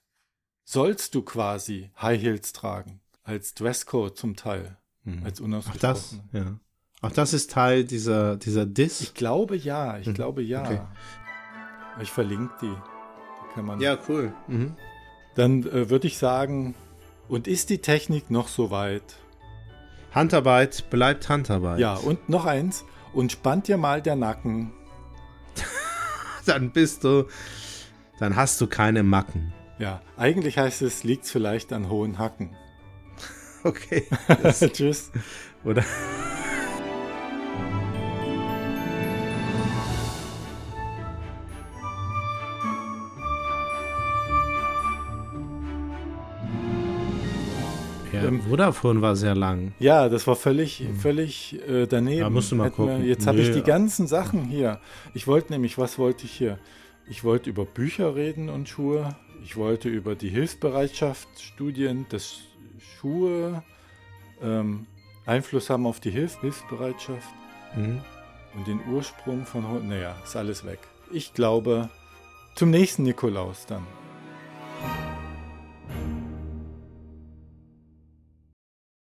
sollst du quasi High Heels tragen, als Dresscode zum Teil, als Ach, unausgesprochen. das, ja. Auch das ist Teil dieser, dieser Diss. Ich glaube ja, ich Mhm. glaube ja. Okay. Ich verlinke die. die kann man. ja, cool. Mhm. Dann äh, würde ich sagen, und ist die Technik noch so weit? Handarbeit bleibt Handarbeit. Ja, und noch eins. Und spannt dir mal der Nacken. Dann bist du, dann hast du keine Macken. Ja, eigentlich heißt es, liegt vielleicht an hohen Hacken. Okay. Tschüss. Oder? Ähm, Vodafone war sehr lang. Ja, das war völlig, völlig äh, daneben. Ja, musst du mal Hätten wir- gucken. Jetzt habe ich die ganzen Sachen hier. Ich wollte nämlich, was wollte ich hier? Ich wollte über Bücher reden und Schuhe. Ich wollte über die Hilfsbereitschaftsstudien, dass Schuhe ähm, Einfluss haben auf die Hilf Hilfsbereitschaft Mhm. und den Ursprung von Hunden. Naja, ist alles weg. Ich glaube, zum nächsten Nikolaus dann.